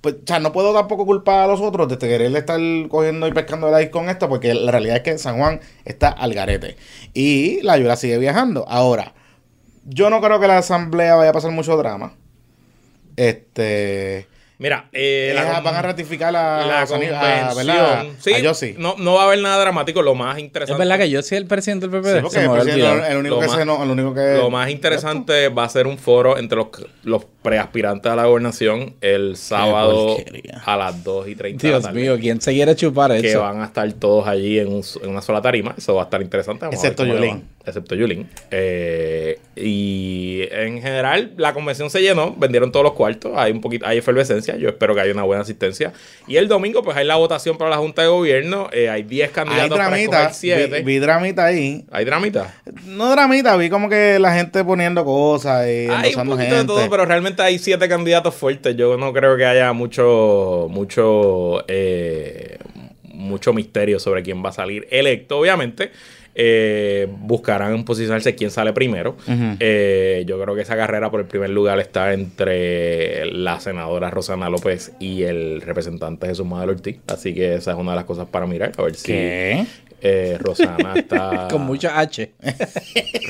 pues, o sea, no puedo tampoco culpar a los otros de querer estar cogiendo y pescando el con esto, porque la realidad es que San Juan está al garete. Y la ayuda sigue viajando. Ahora, yo no creo que la asamblea vaya a pasar mucho drama. Este. Mira, eh, la van a ratificar la a Sani- a- ¿verdad? convención. Sí, A Yossi. no, no va a haber nada dramático. Lo más interesante. Es verdad que yo soy el presidente del Sí, PPD. porque me el presidente único Lo que más- se no- el único que Lo más interesante va a ser un foro entre los, los preaspirantes a la gobernación el sábado a las 2 y 30 de la Dios tarde. mío, ¿quién se quiere chupar que eso? van a estar todos allí en, un- en una sola tarima. Eso va a estar interesante. Vamos Excepto Yulín. Excepto Yulín. Eh, y en general, la convención se llenó. Vendieron todos los cuartos. Hay un poquito, hay efervescencia. Yo espero que haya una buena asistencia. Y el domingo, pues hay la votación para la Junta de Gobierno. Eh, hay 10 Hay candidatos para dramita, 7. vi, vi dramita ahí. ¿Hay dramita? No dramita, vi como que la gente poniendo cosas y Hay un poquito gente. de todo, pero realmente hay siete candidatos fuertes. Yo no creo que haya mucho, mucho, eh, mucho misterio sobre quién va a salir electo. Obviamente, eh, buscarán posicionarse quién sale primero. Eh, yo creo que esa carrera por el primer lugar está entre la senadora Rosana López y el representante Jesús Madero Ortiz. Así que esa es una de las cosas para mirar. A ver si eh, Rosana <laughs> está. Con mucha H.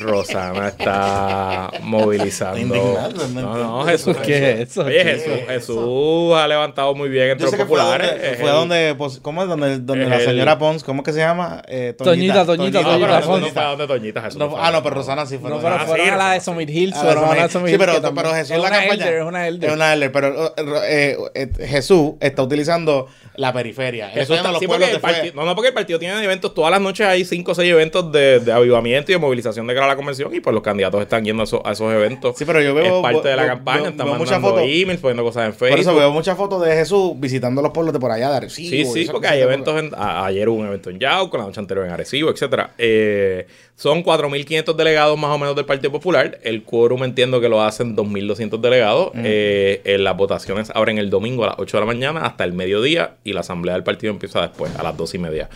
Rosana está movilizando. No No. Jesús. ¿Qué es eso? Oye, ¿Qué Jesús, es Jesús ha levantado muy bien entre Yo sé los que fue populares. donde, fue el- donde, pues, ¿cómo es? Donde, donde la el- señora Pons, ¿cómo que se llama? Eh, Toñita, Toñita, No, Toñita pero Jesús no fue a donde Toñita, Jesús. No, fue ah, no, pero Rosana sí fue. No, pero Ah, fueron sí, a la de Rosana, Summit Hills. Ah, fueron a la de. Summit Sí, Hills, pero, que pero Jesús es la una campaña. es una elder. Es una elder, pero eh, eh, Jesús está utilizando la periferia. Jesús está los sí, pueblos de no, no, porque el partido tiene eventos, todas las noches hay 5 o 6 eventos de, de avivamiento y de movilización de cara a la convención y pues los candidatos están yendo a esos, a esos eventos. Sí, pero yo veo- Es parte de la campaña, están mandando emails, poniendo cosas en Por Facebook. eso veo muchas fotos de Jesús visitando los pueblos de por allá de Arecibo. Sí, sí, porque hay por- eventos. Ayer hubo un evento en Yauco, la noche anterior en Arecibo, etcétera. Eh, son 4.500 delegados más o menos del Partido Popular. El quórum entiendo que lo hacen 2.200 delegados. Eh, eh, las votaciones abren el domingo a las 8 de la mañana hasta el mediodía y la asamblea del partido empieza después, a las 2 y media.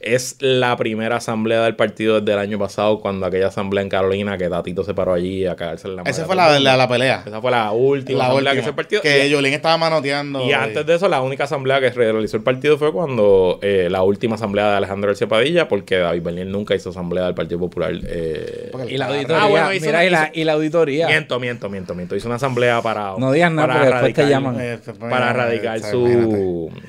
Es la primera asamblea del partido desde el año pasado, cuando aquella asamblea en Carolina que Tatito se paró allí a cagarse en la madre Esa fue la, la, la pelea. Esa fue la última La asamblea última. que hizo el partido. Que Y- Yolín estaba manoteando. y antes de eso, la única asamblea que realizó el partido fue cuando eh, la última asamblea de Alejandro García Padilla, porque David Bernier nunca hizo asamblea del Partido Popular. eh, Y la Ah, auditoría. bueno, hizo mira, una- y, la, hizo- y la auditoría. Miento, miento, miento, miento. Hizo una asamblea para. No digas nada, para porque después te llaman. Eh, pone- Para radicar o sea, su. imagínate.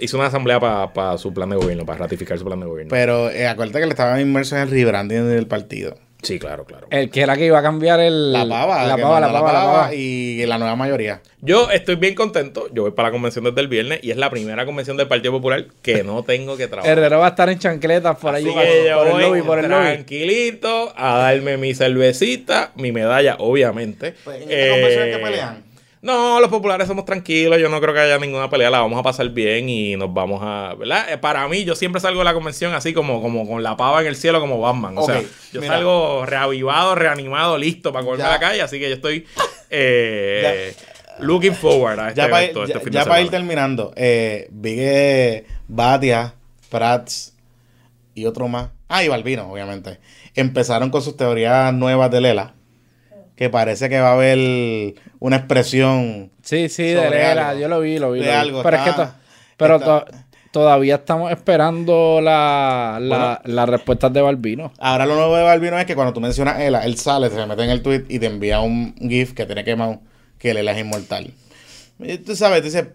Hizo una asamblea para su plan de gobierno, para ratificar su plan de gobierno. Pero eh, acuérdate que le estaban inmersos en el rebranding del partido. sí, claro, claro. El que era que iba a cambiar el. La pava, La pava, la pava, la pava. y la nueva mayoría. Yo estoy bien contento. Yo voy para la convención desde el viernes y es la primera convención del Partido Popular que no tengo que trabajar. Herrero va a estar en chancletas por allí. Así por, que yo por el lobby, por el lobby. tranquilito a darme mi cervecita, mi medalla, obviamente. Pues, ¿en Eh, convención que pelean? No, los populares somos tranquilos. Yo no creo que haya ninguna pelea. La vamos a pasar bien y nos vamos a. ¿Verdad? Eh, Para mí, yo siempre salgo de la convención así como, como con la pava en el cielo, como Batman. O sea, yo mira. salgo reavivado, reanimado, listo para comerme Ya. la calle. Así que yo estoy eh, looking forward a este Ya para evento, ir, este ya- fin ya de pa' ir terminando, eh, vi que Batia, Prats y otro más, ah, y Balbino, obviamente, empezaron con sus teorías nuevas de Lela, que parece que va a haber una expresión Sí, sí, de Lela, yo lo vi, lo vi. De lo vi. algo, pero es que to- pero está- to- todavía estamos esperando la, la, las respuestas de Balbino. Ahora lo nuevo de Balbino es que cuando tú mencionas Ela, él sale, se mete en el tweet y te envía un GIF que tiene quemado que Lela es inmortal. Y tú sabes, tú dices,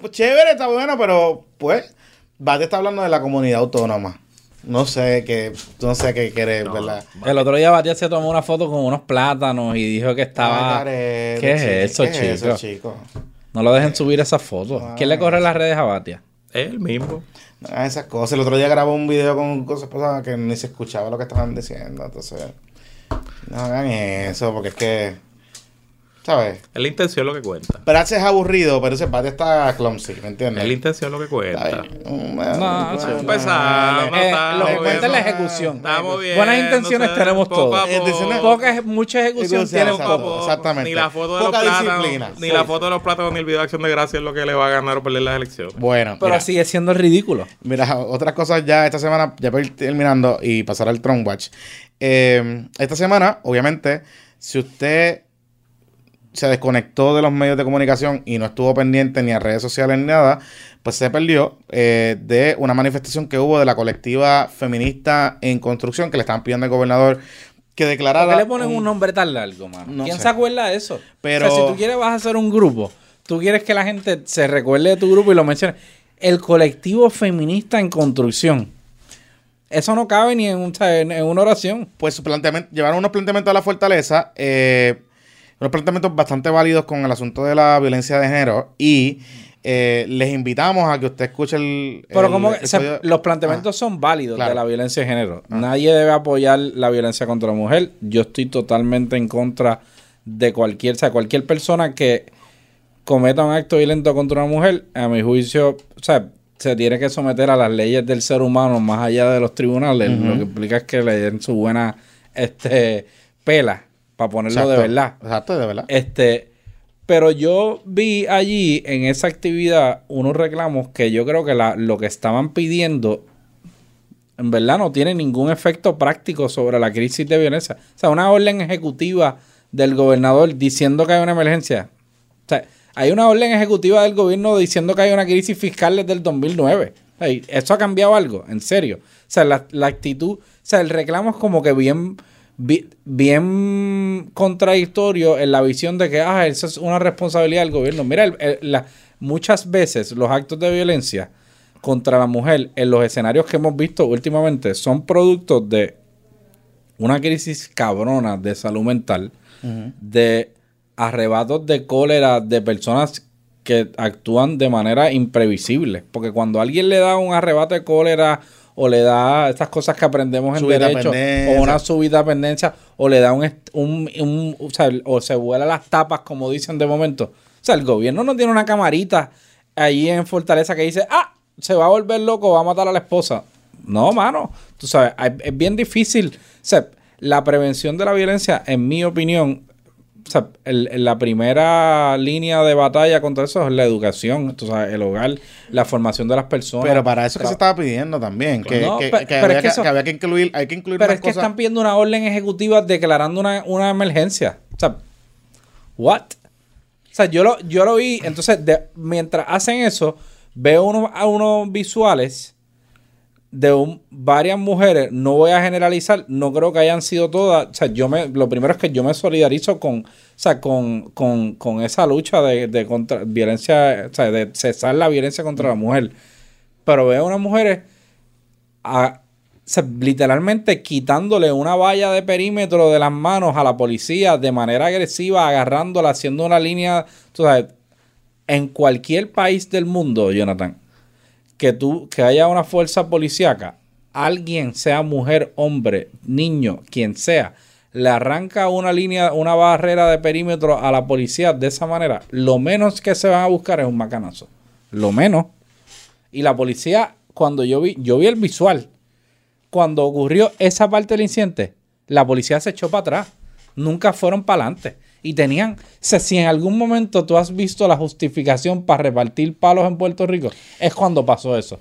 pues chévere, está bueno, pero pues, Bate está hablando de la comunidad autónoma. No sé qué, no sé qué quiere, ¿verdad? El otro día Batia se tomó una foto con unos plátanos y dijo que estaba... ¿Qué es chico, eso, ¿qué es eso, chico? chico? No lo dejen subir esas fotos. ¿Quién le corre las redes a Batia? Él mismo. No hagan esas cosas. El otro día grabó un video con cosas pasadas que ni se escuchaba lo que estaban diciendo. Entonces, no hagan eso, porque es que, ¿sabes? Es la intención lo que cuenta. Prats es aburrido, pero ese Bate está clumsy, ¿me entiendes? Es la intención lo que cuenta. bien. No, Eso sí, es pesado, no Eh, está lo que cuenta es la ejecución. Estamos bien. Buenas intenciones tenemos todos. Intenciones- Pocas, mucha ejecución exacto. todos. exactamente. Ni la foto de Poca los plátanos, ni Sí. la foto de los plátanos, ni el video de acción de gracia es lo que le va a ganar o perder las elecciones. Bueno, Pero mira, sigue siendo ridículo. mira, otras cosas ya esta semana, ya para ir terminando y pasar al Tron Watch. Eh, esta semana, obviamente, si usted se desconectó de los medios de comunicación y no estuvo pendiente ni a redes sociales ni nada, pues se perdió eh, de una manifestación que hubo de la colectiva feminista en construcción que le estaban pidiendo al gobernador que declarara. ¿Por qué le ponen un nombre tan largo, mano? No ¿Quién sé. se acuerda de eso? Pero- O sea, si tú quieres vas a hacer un grupo, tú quieres que la gente se recuerde de tu grupo y lo mencione. El colectivo feminista en construcción. Eso no cabe ni en, un- en- en una oración. pues su planteamiento, llevaron unos planteamientos a la fortaleza. eh, unos planteamientos bastante válidos con el asunto de la violencia de género y eh, les invitamos a que usted escuche el. Pero el como episodio- los planteamientos Ah, son válidos claro. de la violencia de género. Nadie debe apoyar la violencia contra la mujer. Yo estoy totalmente en contra de cualquier, o sea, cualquier persona que cometa un acto violento contra una mujer, a mi juicio, o sea, se tiene que someter a las leyes del ser humano más allá de los tribunales. Lo que implica es que le den su buena este pela para ponerlo de verdad. Exacto, de verdad. Este, pero yo vi allí en esa actividad unos reclamos que yo creo que la- lo que estaban pidiendo en verdad no tiene ningún efecto práctico sobre la crisis de violencia. O sea, una orden ejecutiva del gobernador diciendo que hay una emergencia. O sea, hay una orden ejecutiva del gobierno diciendo que hay una crisis fiscal desde el 2009. O sea, y ¿Eso ha cambiado algo? En serio. O sea, la, la actitud, o sea, el reclamo es como que bien, bi- bien contradictorio en la visión de que, ah, eso es una responsabilidad del gobierno. Mira, el- el- la- muchas veces los actos de violencia contra la mujer en los escenarios que hemos visto últimamente son productos de una crisis cabrona de salud mental, de arrebatos de cólera de personas que actúan de manera imprevisible. Porque cuando alguien le da un arrebato de cólera o le da estas cosas que aprendemos en derecho o una subida pendencia o le da un, un, un- o, sea, o se vuela las tapas como dicen de momento. O sea, el gobierno no tiene una camarita ahí en Fortaleza que dice, ah, se va a volver loco, va a matar a la esposa. No, mano. Tú sabes, es bien difícil. O sea, la prevención de la violencia, en mi opinión, o sea, el- el- la primera línea de batalla contra eso es la educación, tú sabes, el hogar, la formación de las personas. Pero para eso que se estaba pidiendo también, que, No, que- pe- que pero había, es que que, eso- que había que incluir, hay que incluir Pero es que están pidiendo una orden ejecutiva declarando una, una emergencia. O sea, ¿what? O sea, yo lo, yo lo vi, entonces, de- mientras hacen eso, veo unos, a unos visuales de un- varias mujeres, no voy a generalizar, no creo que hayan sido todas, o sea, yo me, lo primero es que yo me solidarizo con, o sea, con, con, con esa lucha de, de contra violencia, o sea, de cesar la violencia contra la mujer, pero veo unas mujeres a- literalmente quitándole una valla de perímetro de las manos a la policía de manera agresiva, agarrándola, haciendo una línea, tú sabes, en cualquier país del mundo, Jonathan, que tú, que haya una fuerza policíaca, alguien, sea mujer, hombre, niño, quien sea, le arranca una línea, una barrera de perímetro a la policía de esa manera, lo menos que se van a buscar es un macanazo. Lo menos. Y la policía, cuando yo vi, yo vi el visual, cuando ocurrió esa parte del incidente, la policía se echó para atrás. Nunca fueron para adelante. Y tenían, o sea, si en algún momento tú has visto la justificación para repartir palos en Puerto Rico, es cuando pasó eso.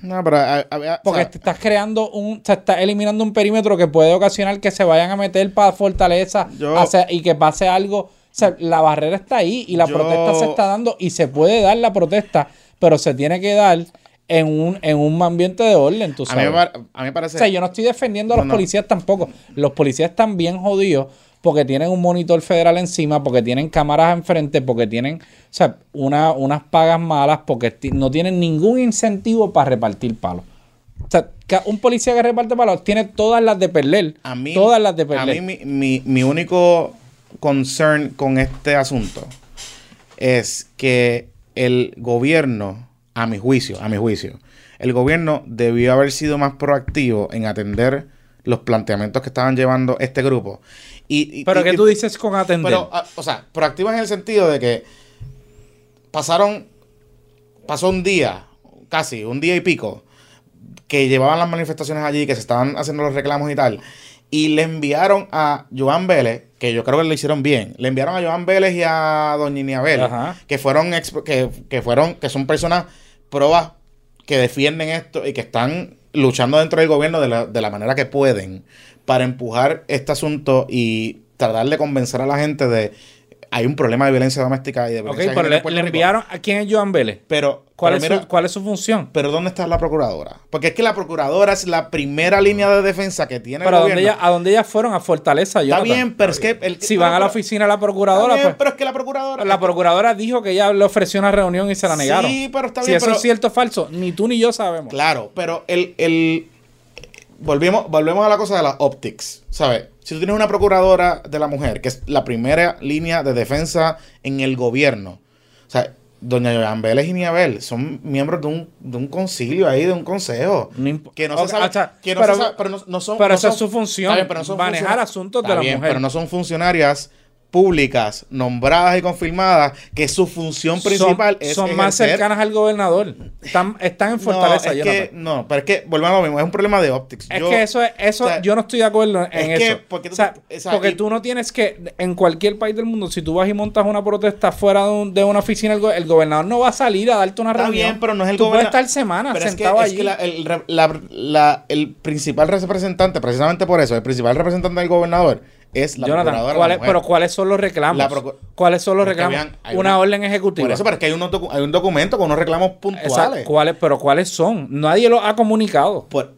No, pero ah, había- Porque o sea, te estás creando un, te estás eliminando un perímetro que puede ocasionar que se vayan a meter para Fortaleza Yo- y que pase algo. O sea, la barrera está ahí y la Yo- protesta se está dando y se puede dar la protesta, pero se tiene que dar en un, en un ambiente de orden, tú a, sabes. a mí me parece... O sea, yo no estoy defendiendo a los No, no. policías tampoco. Los policías están bien jodidos porque tienen un monitor federal encima, porque tienen cámaras enfrente, porque tienen, o sea, una, unas pagas malas, porque no tienen ningún incentivo para repartir palos. O sea, un policía que reparte palos tiene todas las de perder. A mí, todas las de a perder. mí mi, mi- mi único concern con este asunto es que el gobierno, a mi juicio, a mi juicio, el gobierno debió haber sido más proactivo en atender los planteamientos que estaban llevando este grupo. Y, y- pero y- ¿qué y- tú dices con atender? Pero, ah, o sea, proactivo en el sentido de que pasaron, pasó un día, casi, un día y pico, que llevaban las manifestaciones allí, que se estaban haciendo los reclamos y tal, y le enviaron a Joan Vélez, que yo creo que lo hicieron bien, le enviaron a Joan Vélez y a Doña Ajá. que fueron, que, que fueron, que son personas probas que defienden esto y que están luchando dentro del gobierno de la, de la manera que pueden para empujar este asunto y tratar de convencer a la gente de hay un problema de violencia doméstica y de ok, violencia de pero le, enviaron a quién es Joan Vélez. Pero, ¿Cuál, pero es mira, su, ¿Cuál es su función? pero ¿dónde está la procuradora? Porque es que la procuradora es la primera línea de defensa que tiene Pero el ¿a dónde, gobierno. ella, ¿a dónde ellas fueron? A Fortaleza. Está Jonathan. bien, pero es que... el- Si van a la oficina de la procuradora, Está bien, pues... pero es que la procuradora... La procuradora dijo que ella le ofreció una reunión y se la Sí, negaron. pero está si bien, eso pero- es cierto o falso, ni tú ni yo sabemos. Claro, pero el, el volvemos, volvemos a la cosa de las optics, ¿sabes? si tú tienes una procuradora de la mujer, que es la primera línea de defensa en el gobierno, o sea, doña Yoyan Vélez y Niabel son miembros de un, de un concilio ahí, de un consejo. No que no se sabe, o sea, que no pero- se sabe- pero no, no son... pero no esa son- es su función, Está bien, pero no son manejar asuntos de la bien, mujer. Pero no son funcionarias públicas, nombradas y confirmadas, que su función principal son, es son más cercanas al gobernador. Están, están en Fortaleza, no, es Jonathan. que, no, pero es que, volvemos a lo mismo, es un problema de optics. Es Yo- que eso es, eso, o sea, yo no estoy de acuerdo en es que, eso. porque tú- o sea, o sea, porque y- tú no tienes que, en cualquier país del mundo, si tú vas y montas una protesta fuera de, un- de una oficina, el, go- el gobernador no va a salir a darte una Está reunión. bien, pero no es el Tú puedes gobernador. estar semanas Pero es que, sentado es allí. que la- el, la- la- el principal representante, precisamente por eso, el principal representante del gobernador es la Jonathan, procuradora de la ¿cuáles- mujer. pero ¿cuáles son los reclamos? ¿Cuáles son los reclamos? habían- una, una- orden ejecutiva. Por eso, pero es que hay, docu- hay un documento con unos reclamos puntuales. Exacto, ¿cuáles, pero ¿cuáles son? Nadie los ha comunicado. Por-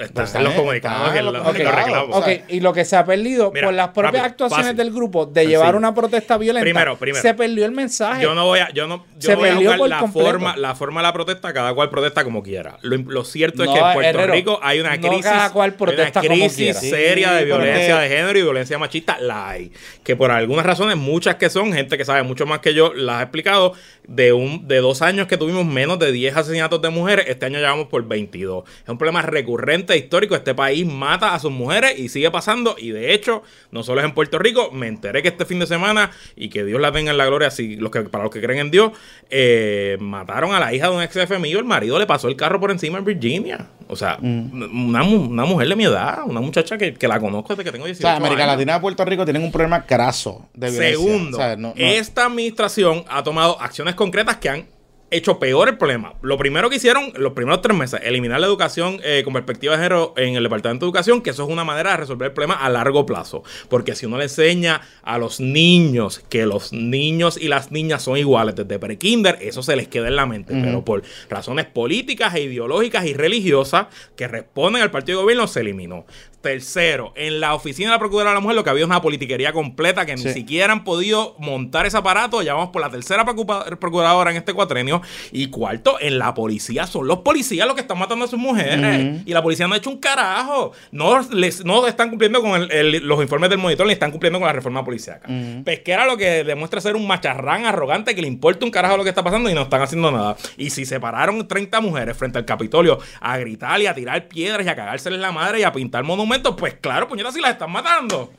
Están Está en los comunicados está que en los los, comunicados. los reclamos. o sea, Ok, y lo que se ha perdido Mira, por las propias rápido, actuaciones fácil, del grupo de llevar una protesta violenta, Primero, primero. se perdió el mensaje. Yo no voy a, yo no, yo Se voy a perdió jugar por la completo. forma, la forma de la protesta, cada cual protesta como quiera. Lo, lo cierto es que en Puerto Herrero, Rico hay una no crisis, cada cual hay protesta una crisis seria de porque- violencia de género y violencia machista, la hay. Que por algunas razones, muchas que son, gente que sabe mucho más que yo, las ha explicado, de un de dos años que tuvimos menos de 10 asesinatos de mujeres, este año llevamos por 22. Es un problema recurrente histórico. Este país mata a sus mujeres y sigue pasando. Y de hecho, no solo es en Puerto Rico, me enteré que este fin de semana, y que Dios la tenga en la gloria, si, los que, para los que creen en Dios, eh, mataron a la hija de un ex jefe mío, el marido le pasó el carro por encima en Virginia. O sea, una, mu- una mujer de mi edad, una muchacha que, que la conozco desde que tengo o 18 sea, América años. Latina y Puerto Rico tienen un problema graso de violencia. Segundo, O sea, no- no- esta administración ha tomado acciones concretas que han hecho peor el problema. Lo primero que hicieron, los primeros tres meses, eliminar la educación eh, con perspectiva de género en el Departamento de Educación, que eso es una manera de resolver el problema a largo plazo. Porque si uno le enseña a los niños que los niños y las niñas son iguales desde prekinder, eso se les queda en la mente. Pero por razones políticas e ideológicas y religiosas que responden al partido de gobierno, se eliminó. Tercero, en la oficina de la Procuradora de la Mujer lo que había es una politiquería completa que Sí. ni siquiera han podido montar ese aparato. Ya vamos por la tercera procuradora en este cuatrenio. Y cuarto, en la policía son los policías los que están matando a sus mujeres. Y la policía no ha hecho un carajo. No, les, no están cumpliendo con el- el- los informes del monitor ni están cumpliendo con la reforma policiaca. Pesquera lo que demuestra ser un macharrán arrogante que le importa un carajo lo que está pasando y no están haciendo nada. Y si se pararon 30 mujeres frente al Capitolio a gritar y a tirar piedras y a cagárseles la madre y a pintar monumentos, pues claro, puñetas, si las están matando.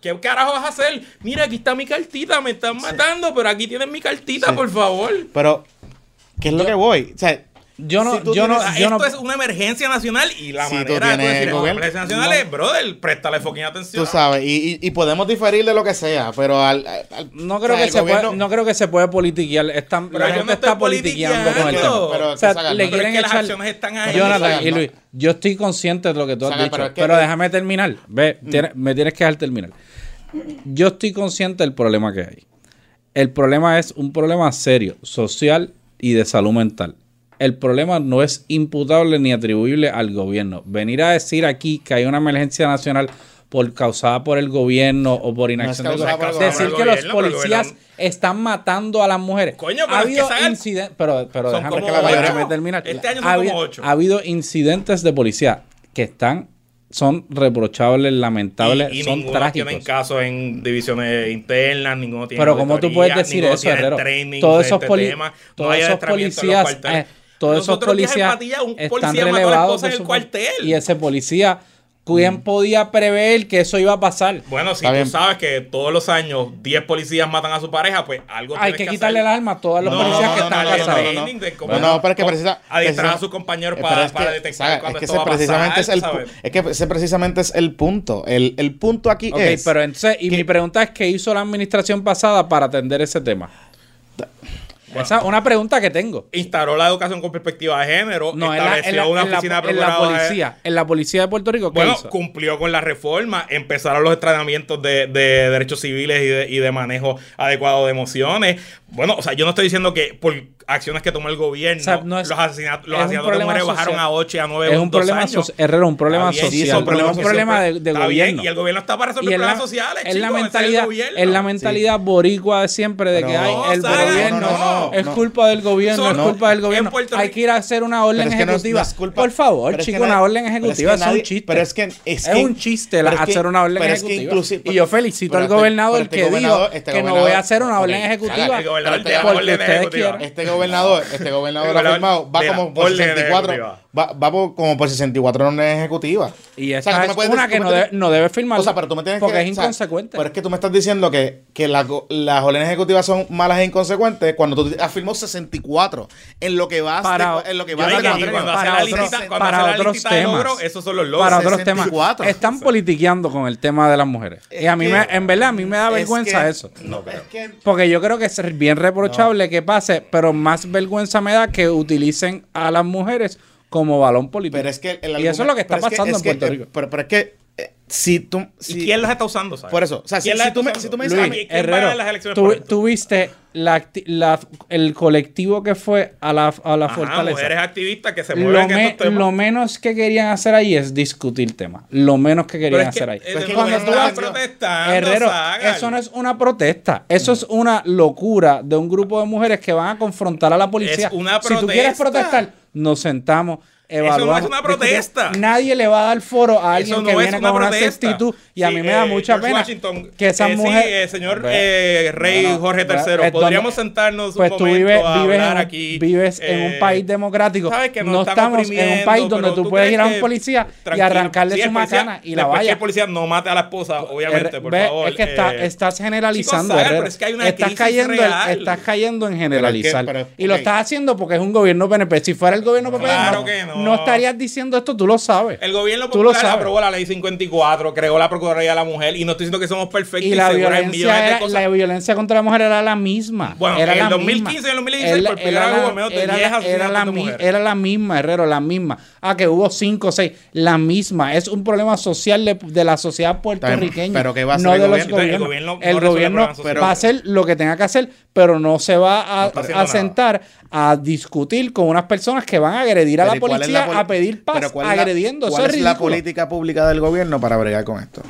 ¿Qué carajo vas a hacer? Mira, aquí está mi cartita, me están matando, pero aquí tienes mi cartita, por favor. Pero, ¿qué es lo que voy? O sea, Yo no, si yo no, yo esto no- es una emergencia nacional y la Si manera de decir "Es una gobierno- emergencia nacional es, brother, préstale fucking atención. tú sabes, y, y- y podemos diferir de lo que sea, pero al, al- no o creo sea, que se gobierno- puede, no creo que se puede politiquear. Están, Pero la gente no está politiqueando con el tema. Pero o sea, le ¿no? Pero quieren es que las echar. acciones están ahí. Jonathan y ¿no? Luis, yo estoy consciente de lo que tú has Sacan, dicho, pero pero, es que- déjame terminar. Ve, tiene- me tienes que dejar terminar. Yo estoy consciente del problema que hay. El problema es un problema serio, social y de salud mental. El problema no es imputable ni atribuible al gobierno. Venir a decir aquí que hay una emergencia nacional por causada por el gobierno o por inacción del causada gobierno. Decir gobierno, que los gobierno- policías están matando a las mujeres. Coño, pero ha es que habido incidentes, pero, pero déjame, que la terminar. Este año son ha, como ocho. ha habido incidentes de policía que están son reprochables, lamentables, y, y son trágicos. tienen casos en divisiones internas, ninguno tiene Pero ¿cómo tú puedes decir eso, Herrero? training Todos esos, este poli- tema, no todos hay esos policías, eh, todos Los esos otros días en policías Patilla, un están policía mató a la relevados en su el cuartel. y ese policía, ¿quién podía prever que eso iba a pasar? Bueno, si tú sabes que todos los años 10 policías matan a su pareja, pues algo Hay tienes que quitarle hacer. las armas a todos los No, policías no, que no, están no, casados. no, no, pero es que precisa- adiestrar a sus compañeros para, que, detectar cuando es que esto ese va a pasar, precisamente es el que ese precisamente es el punto. El, el punto aquí Ok, es pero entonces, y que- mi pregunta es, ¿qué hizo la administración pasada para atender ese tema? Esa es una pregunta que tengo. Instauró la educación con perspectiva de género, No, en la, estableció en la- una en la- oficina de en la procuradores. policía. En la policía de Puerto Rico, ¿qué Bueno, hizo? cumplió con la reforma, empezaron los entrenamientos de, de derechos civiles y de, y de manejo adecuado de emociones. Bueno, o sea, yo no estoy diciendo que por acciones que tomó el gobierno, O sea, no es- los asesinatos, los asesinatos de mujeres bajaron social. a 8 y a 9 Es un problema social, Herrero, un problema social, no problemas un problema de, de bien, gobierno. y el gobierno está para resolver problemas sociales, es la mentalidad, es la mentalidad boricua de siempre de que hay el gobierno. No, no, es no. culpa del gobierno, es culpa del gobierno. Hay que ir a hacer una orden es que ejecutiva. no es culpa- Por favor, chico, una orden pero es que ejecutiva es nadie- un chiste. pero es que- es que- un chiste la- hacer una orden ejecutiva. y yo felicito al este- gobernador este que dijo gobernador- este que no voy a hacer una orden ejecutiva. gobernador. Este gobernador, este gobernador ha firmado, va como por orden 64, ejecutiva. Va, va por- como por 64 órdenes ejecutivas. Y O sea, tú me es puedes una que no, me debe, tienes- no debe firmar. O sea, pero tú me tienes porque que... es o sea, inconsecuente. pero es que tú me estás diciendo que, que la las órdenes ejecutivas son malas e inconsecuentes cuando tú has firmado 64 en lo que vas Para- de- en lo que vas de Para cuando hace para la otros- listita, cuando para hace la otros de temas. logros, esos son los logros. para otros 64. temas. Están politiqueando con el tema de las mujeres. Es y a mí, que- me, en verdad, a mí me da es vergüenza que- eso. No, es que... Porque yo creo que es bien reprochable que pase, pero más vergüenza me da que utilicen a las mujeres como balón político. Pero es que el y eso es lo que está es pasando es en Puerto eh, Rico. Pero, pero es que eh, si tú... si- ¿Y quién las está usando? ¿sabes? Por eso, o sea, si- ¿Quién las si está tú me- usando? si tú me dices Luis, a mí- ¿quién va a Herrero, ganar las elecciones tú, viste la, el colectivo que fue a la, a la Ajá, fortaleza. mujeres activistas que se Lo, mueven en me- estos temas. lo menos que querían hacer ahí es discutir temas. Lo menos que querían hacer ahí. Pero es que Cuando tú vas- protestando, Herrero, eso no es una protesta. Eso es una locura de un grupo de mujeres que van a confrontar a la policía. Es una Si tú quieres protesta. protestar, nos sentamos. Evaluamos, no es una protesta. Nadie le va a dar foro a alguien Eso no que viene una con una protesta. actitud. Y a Sí, mí me da eh, mucha George pena Washington, que esas eh, sí, mujeres. eh, señor eh, Rey Bueno, Jorge III, podríamos donde- sentarnos Pues un tú momento vives, a vives, hablar en, aquí. vives en un país democrático. sabes que no estamos en un país donde tú ¿tú puedes ir a un policía y arrancarle sí, su macana y la vaya. el policía no mate a la esposa, obviamente, por Ve, favor. Es que está- eh, estás generalizando, chicos, ¿sabes? Herrero. Pero es que hay una estás cayendo, real. estás cayendo en generalizar. Pero es que- y lo estás haciendo porque es un gobierno PNP. Si fuera el gobierno PNP, Claro no, no. estarías diciendo esto, tú lo sabes. El gobierno Tú lo popular sabes. aprobó la ley 54, creó la Procuraduría de la Mujer y no estoy diciendo que somos perfectos Y la seguros hay violencia, millones de era- cosas. la violencia contra la mujer era la misma. Bueno, era en el la 2015 misma. y el 2016 por primera Era vez la- hubo menos de era 10 la- era la mi-. Era la misma, Herrero, la misma. Ah, que hubo 5 o 6. La misma. Es un problema social de, de la sociedad puertorriqueña. pero ¿qué va a hacer no el de los gobierno? El gobierno El va a hacer lo que tenga que hacer, pero no se va a, nada. sentar a discutir con unas personas que van a agredir a Pero la ¿y policía a pedir paz agrediendo. ¿Cuál es la política pública del gobierno para bregar con esto?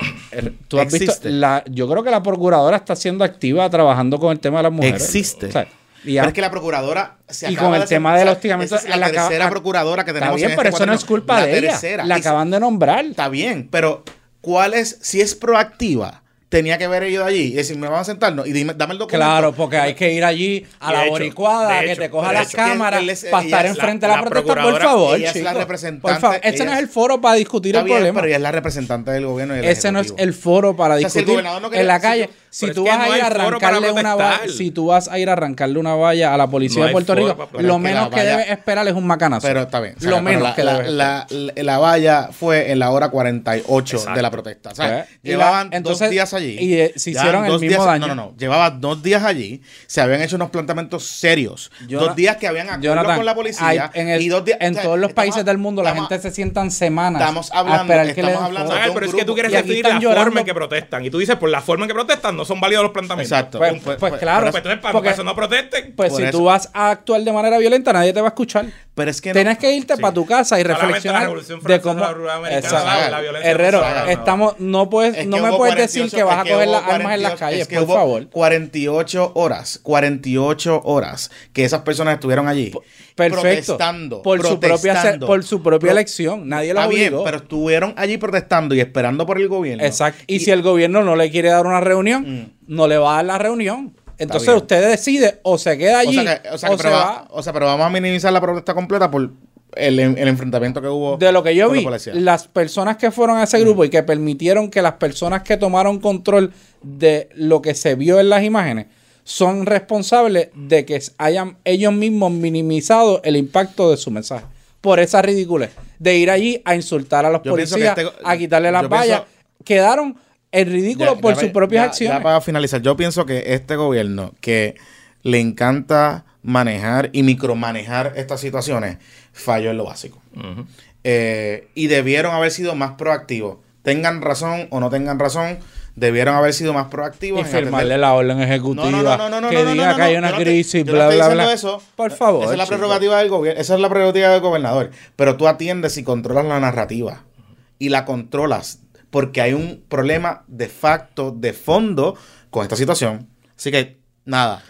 ¿Tú has visto? La, yo creo que la procuradora está siendo activa trabajando con el tema de las mujeres. Existe. O sea, y, Pero es que la procuradora se y acaba con el de hacer- tema del o sea, hostigamiento, es la, tercera procuradora que está tenemos bien, en pero este eso no es culpa La de ella. tercera. La Y- acaban de nombrar. Está bien, pero ¿cuál es? Si es proactiva, tenía que haber ido allí y decir, me van a sentarnos y dime, dame el documento. Claro, porque hay que ir allí a la hecho, boricuada, que hecho, te coja las cámaras para estar enfrente de la, la protesta, por favor, ella es la chico. representante, Por favor, este no es el foro para discutir el bien, problema. pero ella es la representante del gobierno y Ese no es el foro para O sea, si el discutir gobernador no quería- en la si calle. Si tú vas no a ir a arrancarle una valla, si tú vas a ir a arrancarle una valla a la policía No de Puerto Rico, lo menos que valla- debes esperar es un macanazo. Pero está bien. o sea, Lo menos la, que la, la, la- la valla fue en la hora 48 Exacto. de la protesta. O sea, ¿Eh? Llevaban la- entonces- dos días allí. y, eh, se hicieron el dos mismo días- daño. No, no, no. Llevaban dos días allí. Se habían hecho unos planteamientos serios. Dos días que habían acuerdo Jonathan, con la policía. hay- en, el- y dos días, en o sea, todos los países del mundo la gente se sientan semanas estamos hablando- estamos hablando pero es que tú quieres definir la forma en que protestan. Y tú dices, por la forma en que protestan, no son válidos los planteamientos. Exacto. Pues, Pues- pues, pues- claro. Pues entonces, para, porque- eso no protesten. pues por si eso. tú vas a actuar de manera violenta, nadie te va a escuchar. Pero es que no- Tienes que irte Sí. para tu casa y reflexionar la de cómo la Exacto. la- la violencia Herrero, no no. estamos no puedes Es no me puedes 48 decir que vas a coger las armas en las 48 calles, es que por hubo favor. 48 horas, 48 horas que esas personas estuvieron allí. Perfecto. Protestando. por su propia se- protestando. por su propia Pro- elección, nadie los Está bien, obligó. pero estuvieron allí protestando y esperando por el gobierno. Exacto. Y, si el gobierno no le quiere dar una reunión, Mm. no le va a dar la reunión. Entonces usted decide o se queda allí o sea, que- o sea, o que se pero va. o sea, pero vamos a minimizar la protesta completa por el, el enfrentamiento que hubo. De lo que yo la vi, las personas que fueron a ese grupo y que permitieron que las personas que tomaron control de lo que se vio en las imágenes son responsables de que hayan ellos mismos minimizado el impacto de su mensaje. Por esa ridiculez de ir allí a insultar a los Yo policías, este- a quitarle las vallas. pienso- Quedaron en ridículo Ya- por ya sus propias ya- acciones. Ya para finalizar, yo pienso que este gobierno que le encanta manejar y micromanejar estas situaciones falló en lo básico. Eh, y debieron haber sido más proactivos. Tengan razón o no tengan razón, debieron haber sido más proactivos. y en atender- firmarle la orden ejecutiva No, no, no, no, no, que no, no, diga no, que hay una crisis, bla, bla, bla. eso. Por favor. Esa es la prerrogativa del gobierno, esa es la prerrogativa del gobernador. Pero tú atiendes y controlas la narrativa. Y la controlas porque hay un problema de facto, de fondo con esta situación. Así que, nada.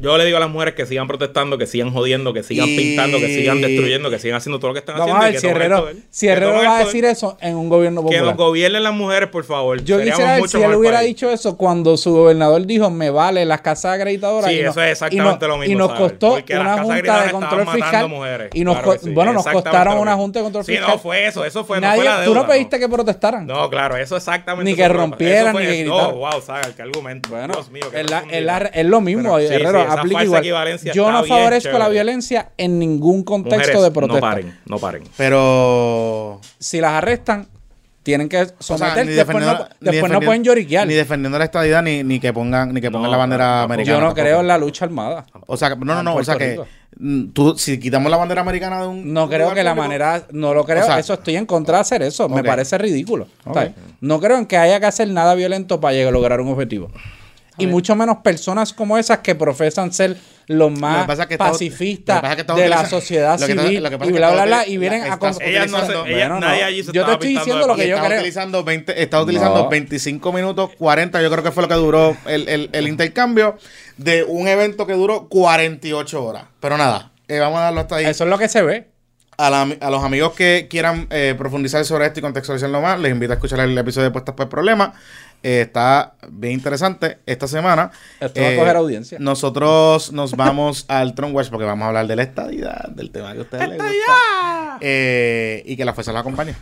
Yo le digo a las mujeres que sigan protestando, que sigan jodiendo, que sigan Y- pintando, que sigan destruyendo, que sigan haciendo todo lo que están Vamos haciendo. a y ver Herrero, si Herrero va a decir eso en un gobierno Que nos popular. gobiernen las mujeres, por favor. Yo Seríamos quisiera ver si él hubiera país. dicho eso cuando su gobernador dijo me vale las casas acreditadoras. Sí, y no- eso es exactamente y no- lo mismo, Y nos ¿sabes? costó Porque una junta de control fiscal. mujeres. Y nos, Claro sí, bueno, nos costaron una junta de control Sí, fiscal. no fue eso, eso fue, no Nadie- fue la tú no deuda, pediste que protestaran. No, claro, eso exactamente. Ni que rompieran, ni que No, gritaran. wow, Saga, qué argumento. Bueno, Dios mío, qué es, lo mismo, sí, Herrero, sí, aplica igual. Yo no bien favorezco la violencia en ningún contexto Mujeres, de protesta. No paren, no paren. Pero. Si las arrestan, tienen que o sea, someter. después no, después pueden lloriquear. Ni defendiendo la estadidad, ni, ni que pongan, ni que pongan No, la bandera tampoco. americana. Yo no tampoco. creo en la lucha armada. O sea, que- no, no, no. O sea que mm, tú, si quitamos la bandera americana de un. No creo que la público, manera, no lo creo, O sea, eso estoy en contra de hacer eso, me parece ridículo. O sea, Ok. No creo en que haya que hacer nada violento para llegar a lograr un objetivo. Y mucho menos personas como esas que profesan ser los Lo que más lo pacifistas que pasa es que está de la sociedad civil lo que pasa y bla, bla, bla, y vienen a... no Bueno, nadie no. allí se Yo te estoy diciendo lo que yo está creo. utilizando 20, está utilizando No. 25 minutos 40, yo creo que fue lo que duró el, el- el intercambio de un evento que duró 48 horas. Pero nada, eh, vamos a darlo hasta ahí. Eso es lo que se ve. A, la- a los amigos que quieran eh, profundizar sobre esto y contextualizarlo más, les invito a escuchar el episodio de Puestas por Problemas. Eh, está bien interesante esta semana. Eh, Esto va a coger audiencia. Nosotros nos vamos <laughs> al Tron Watch porque vamos a hablar de la estadidad, del tema que a ustedes les gusta. Eh, y que la fuerza los acompañe.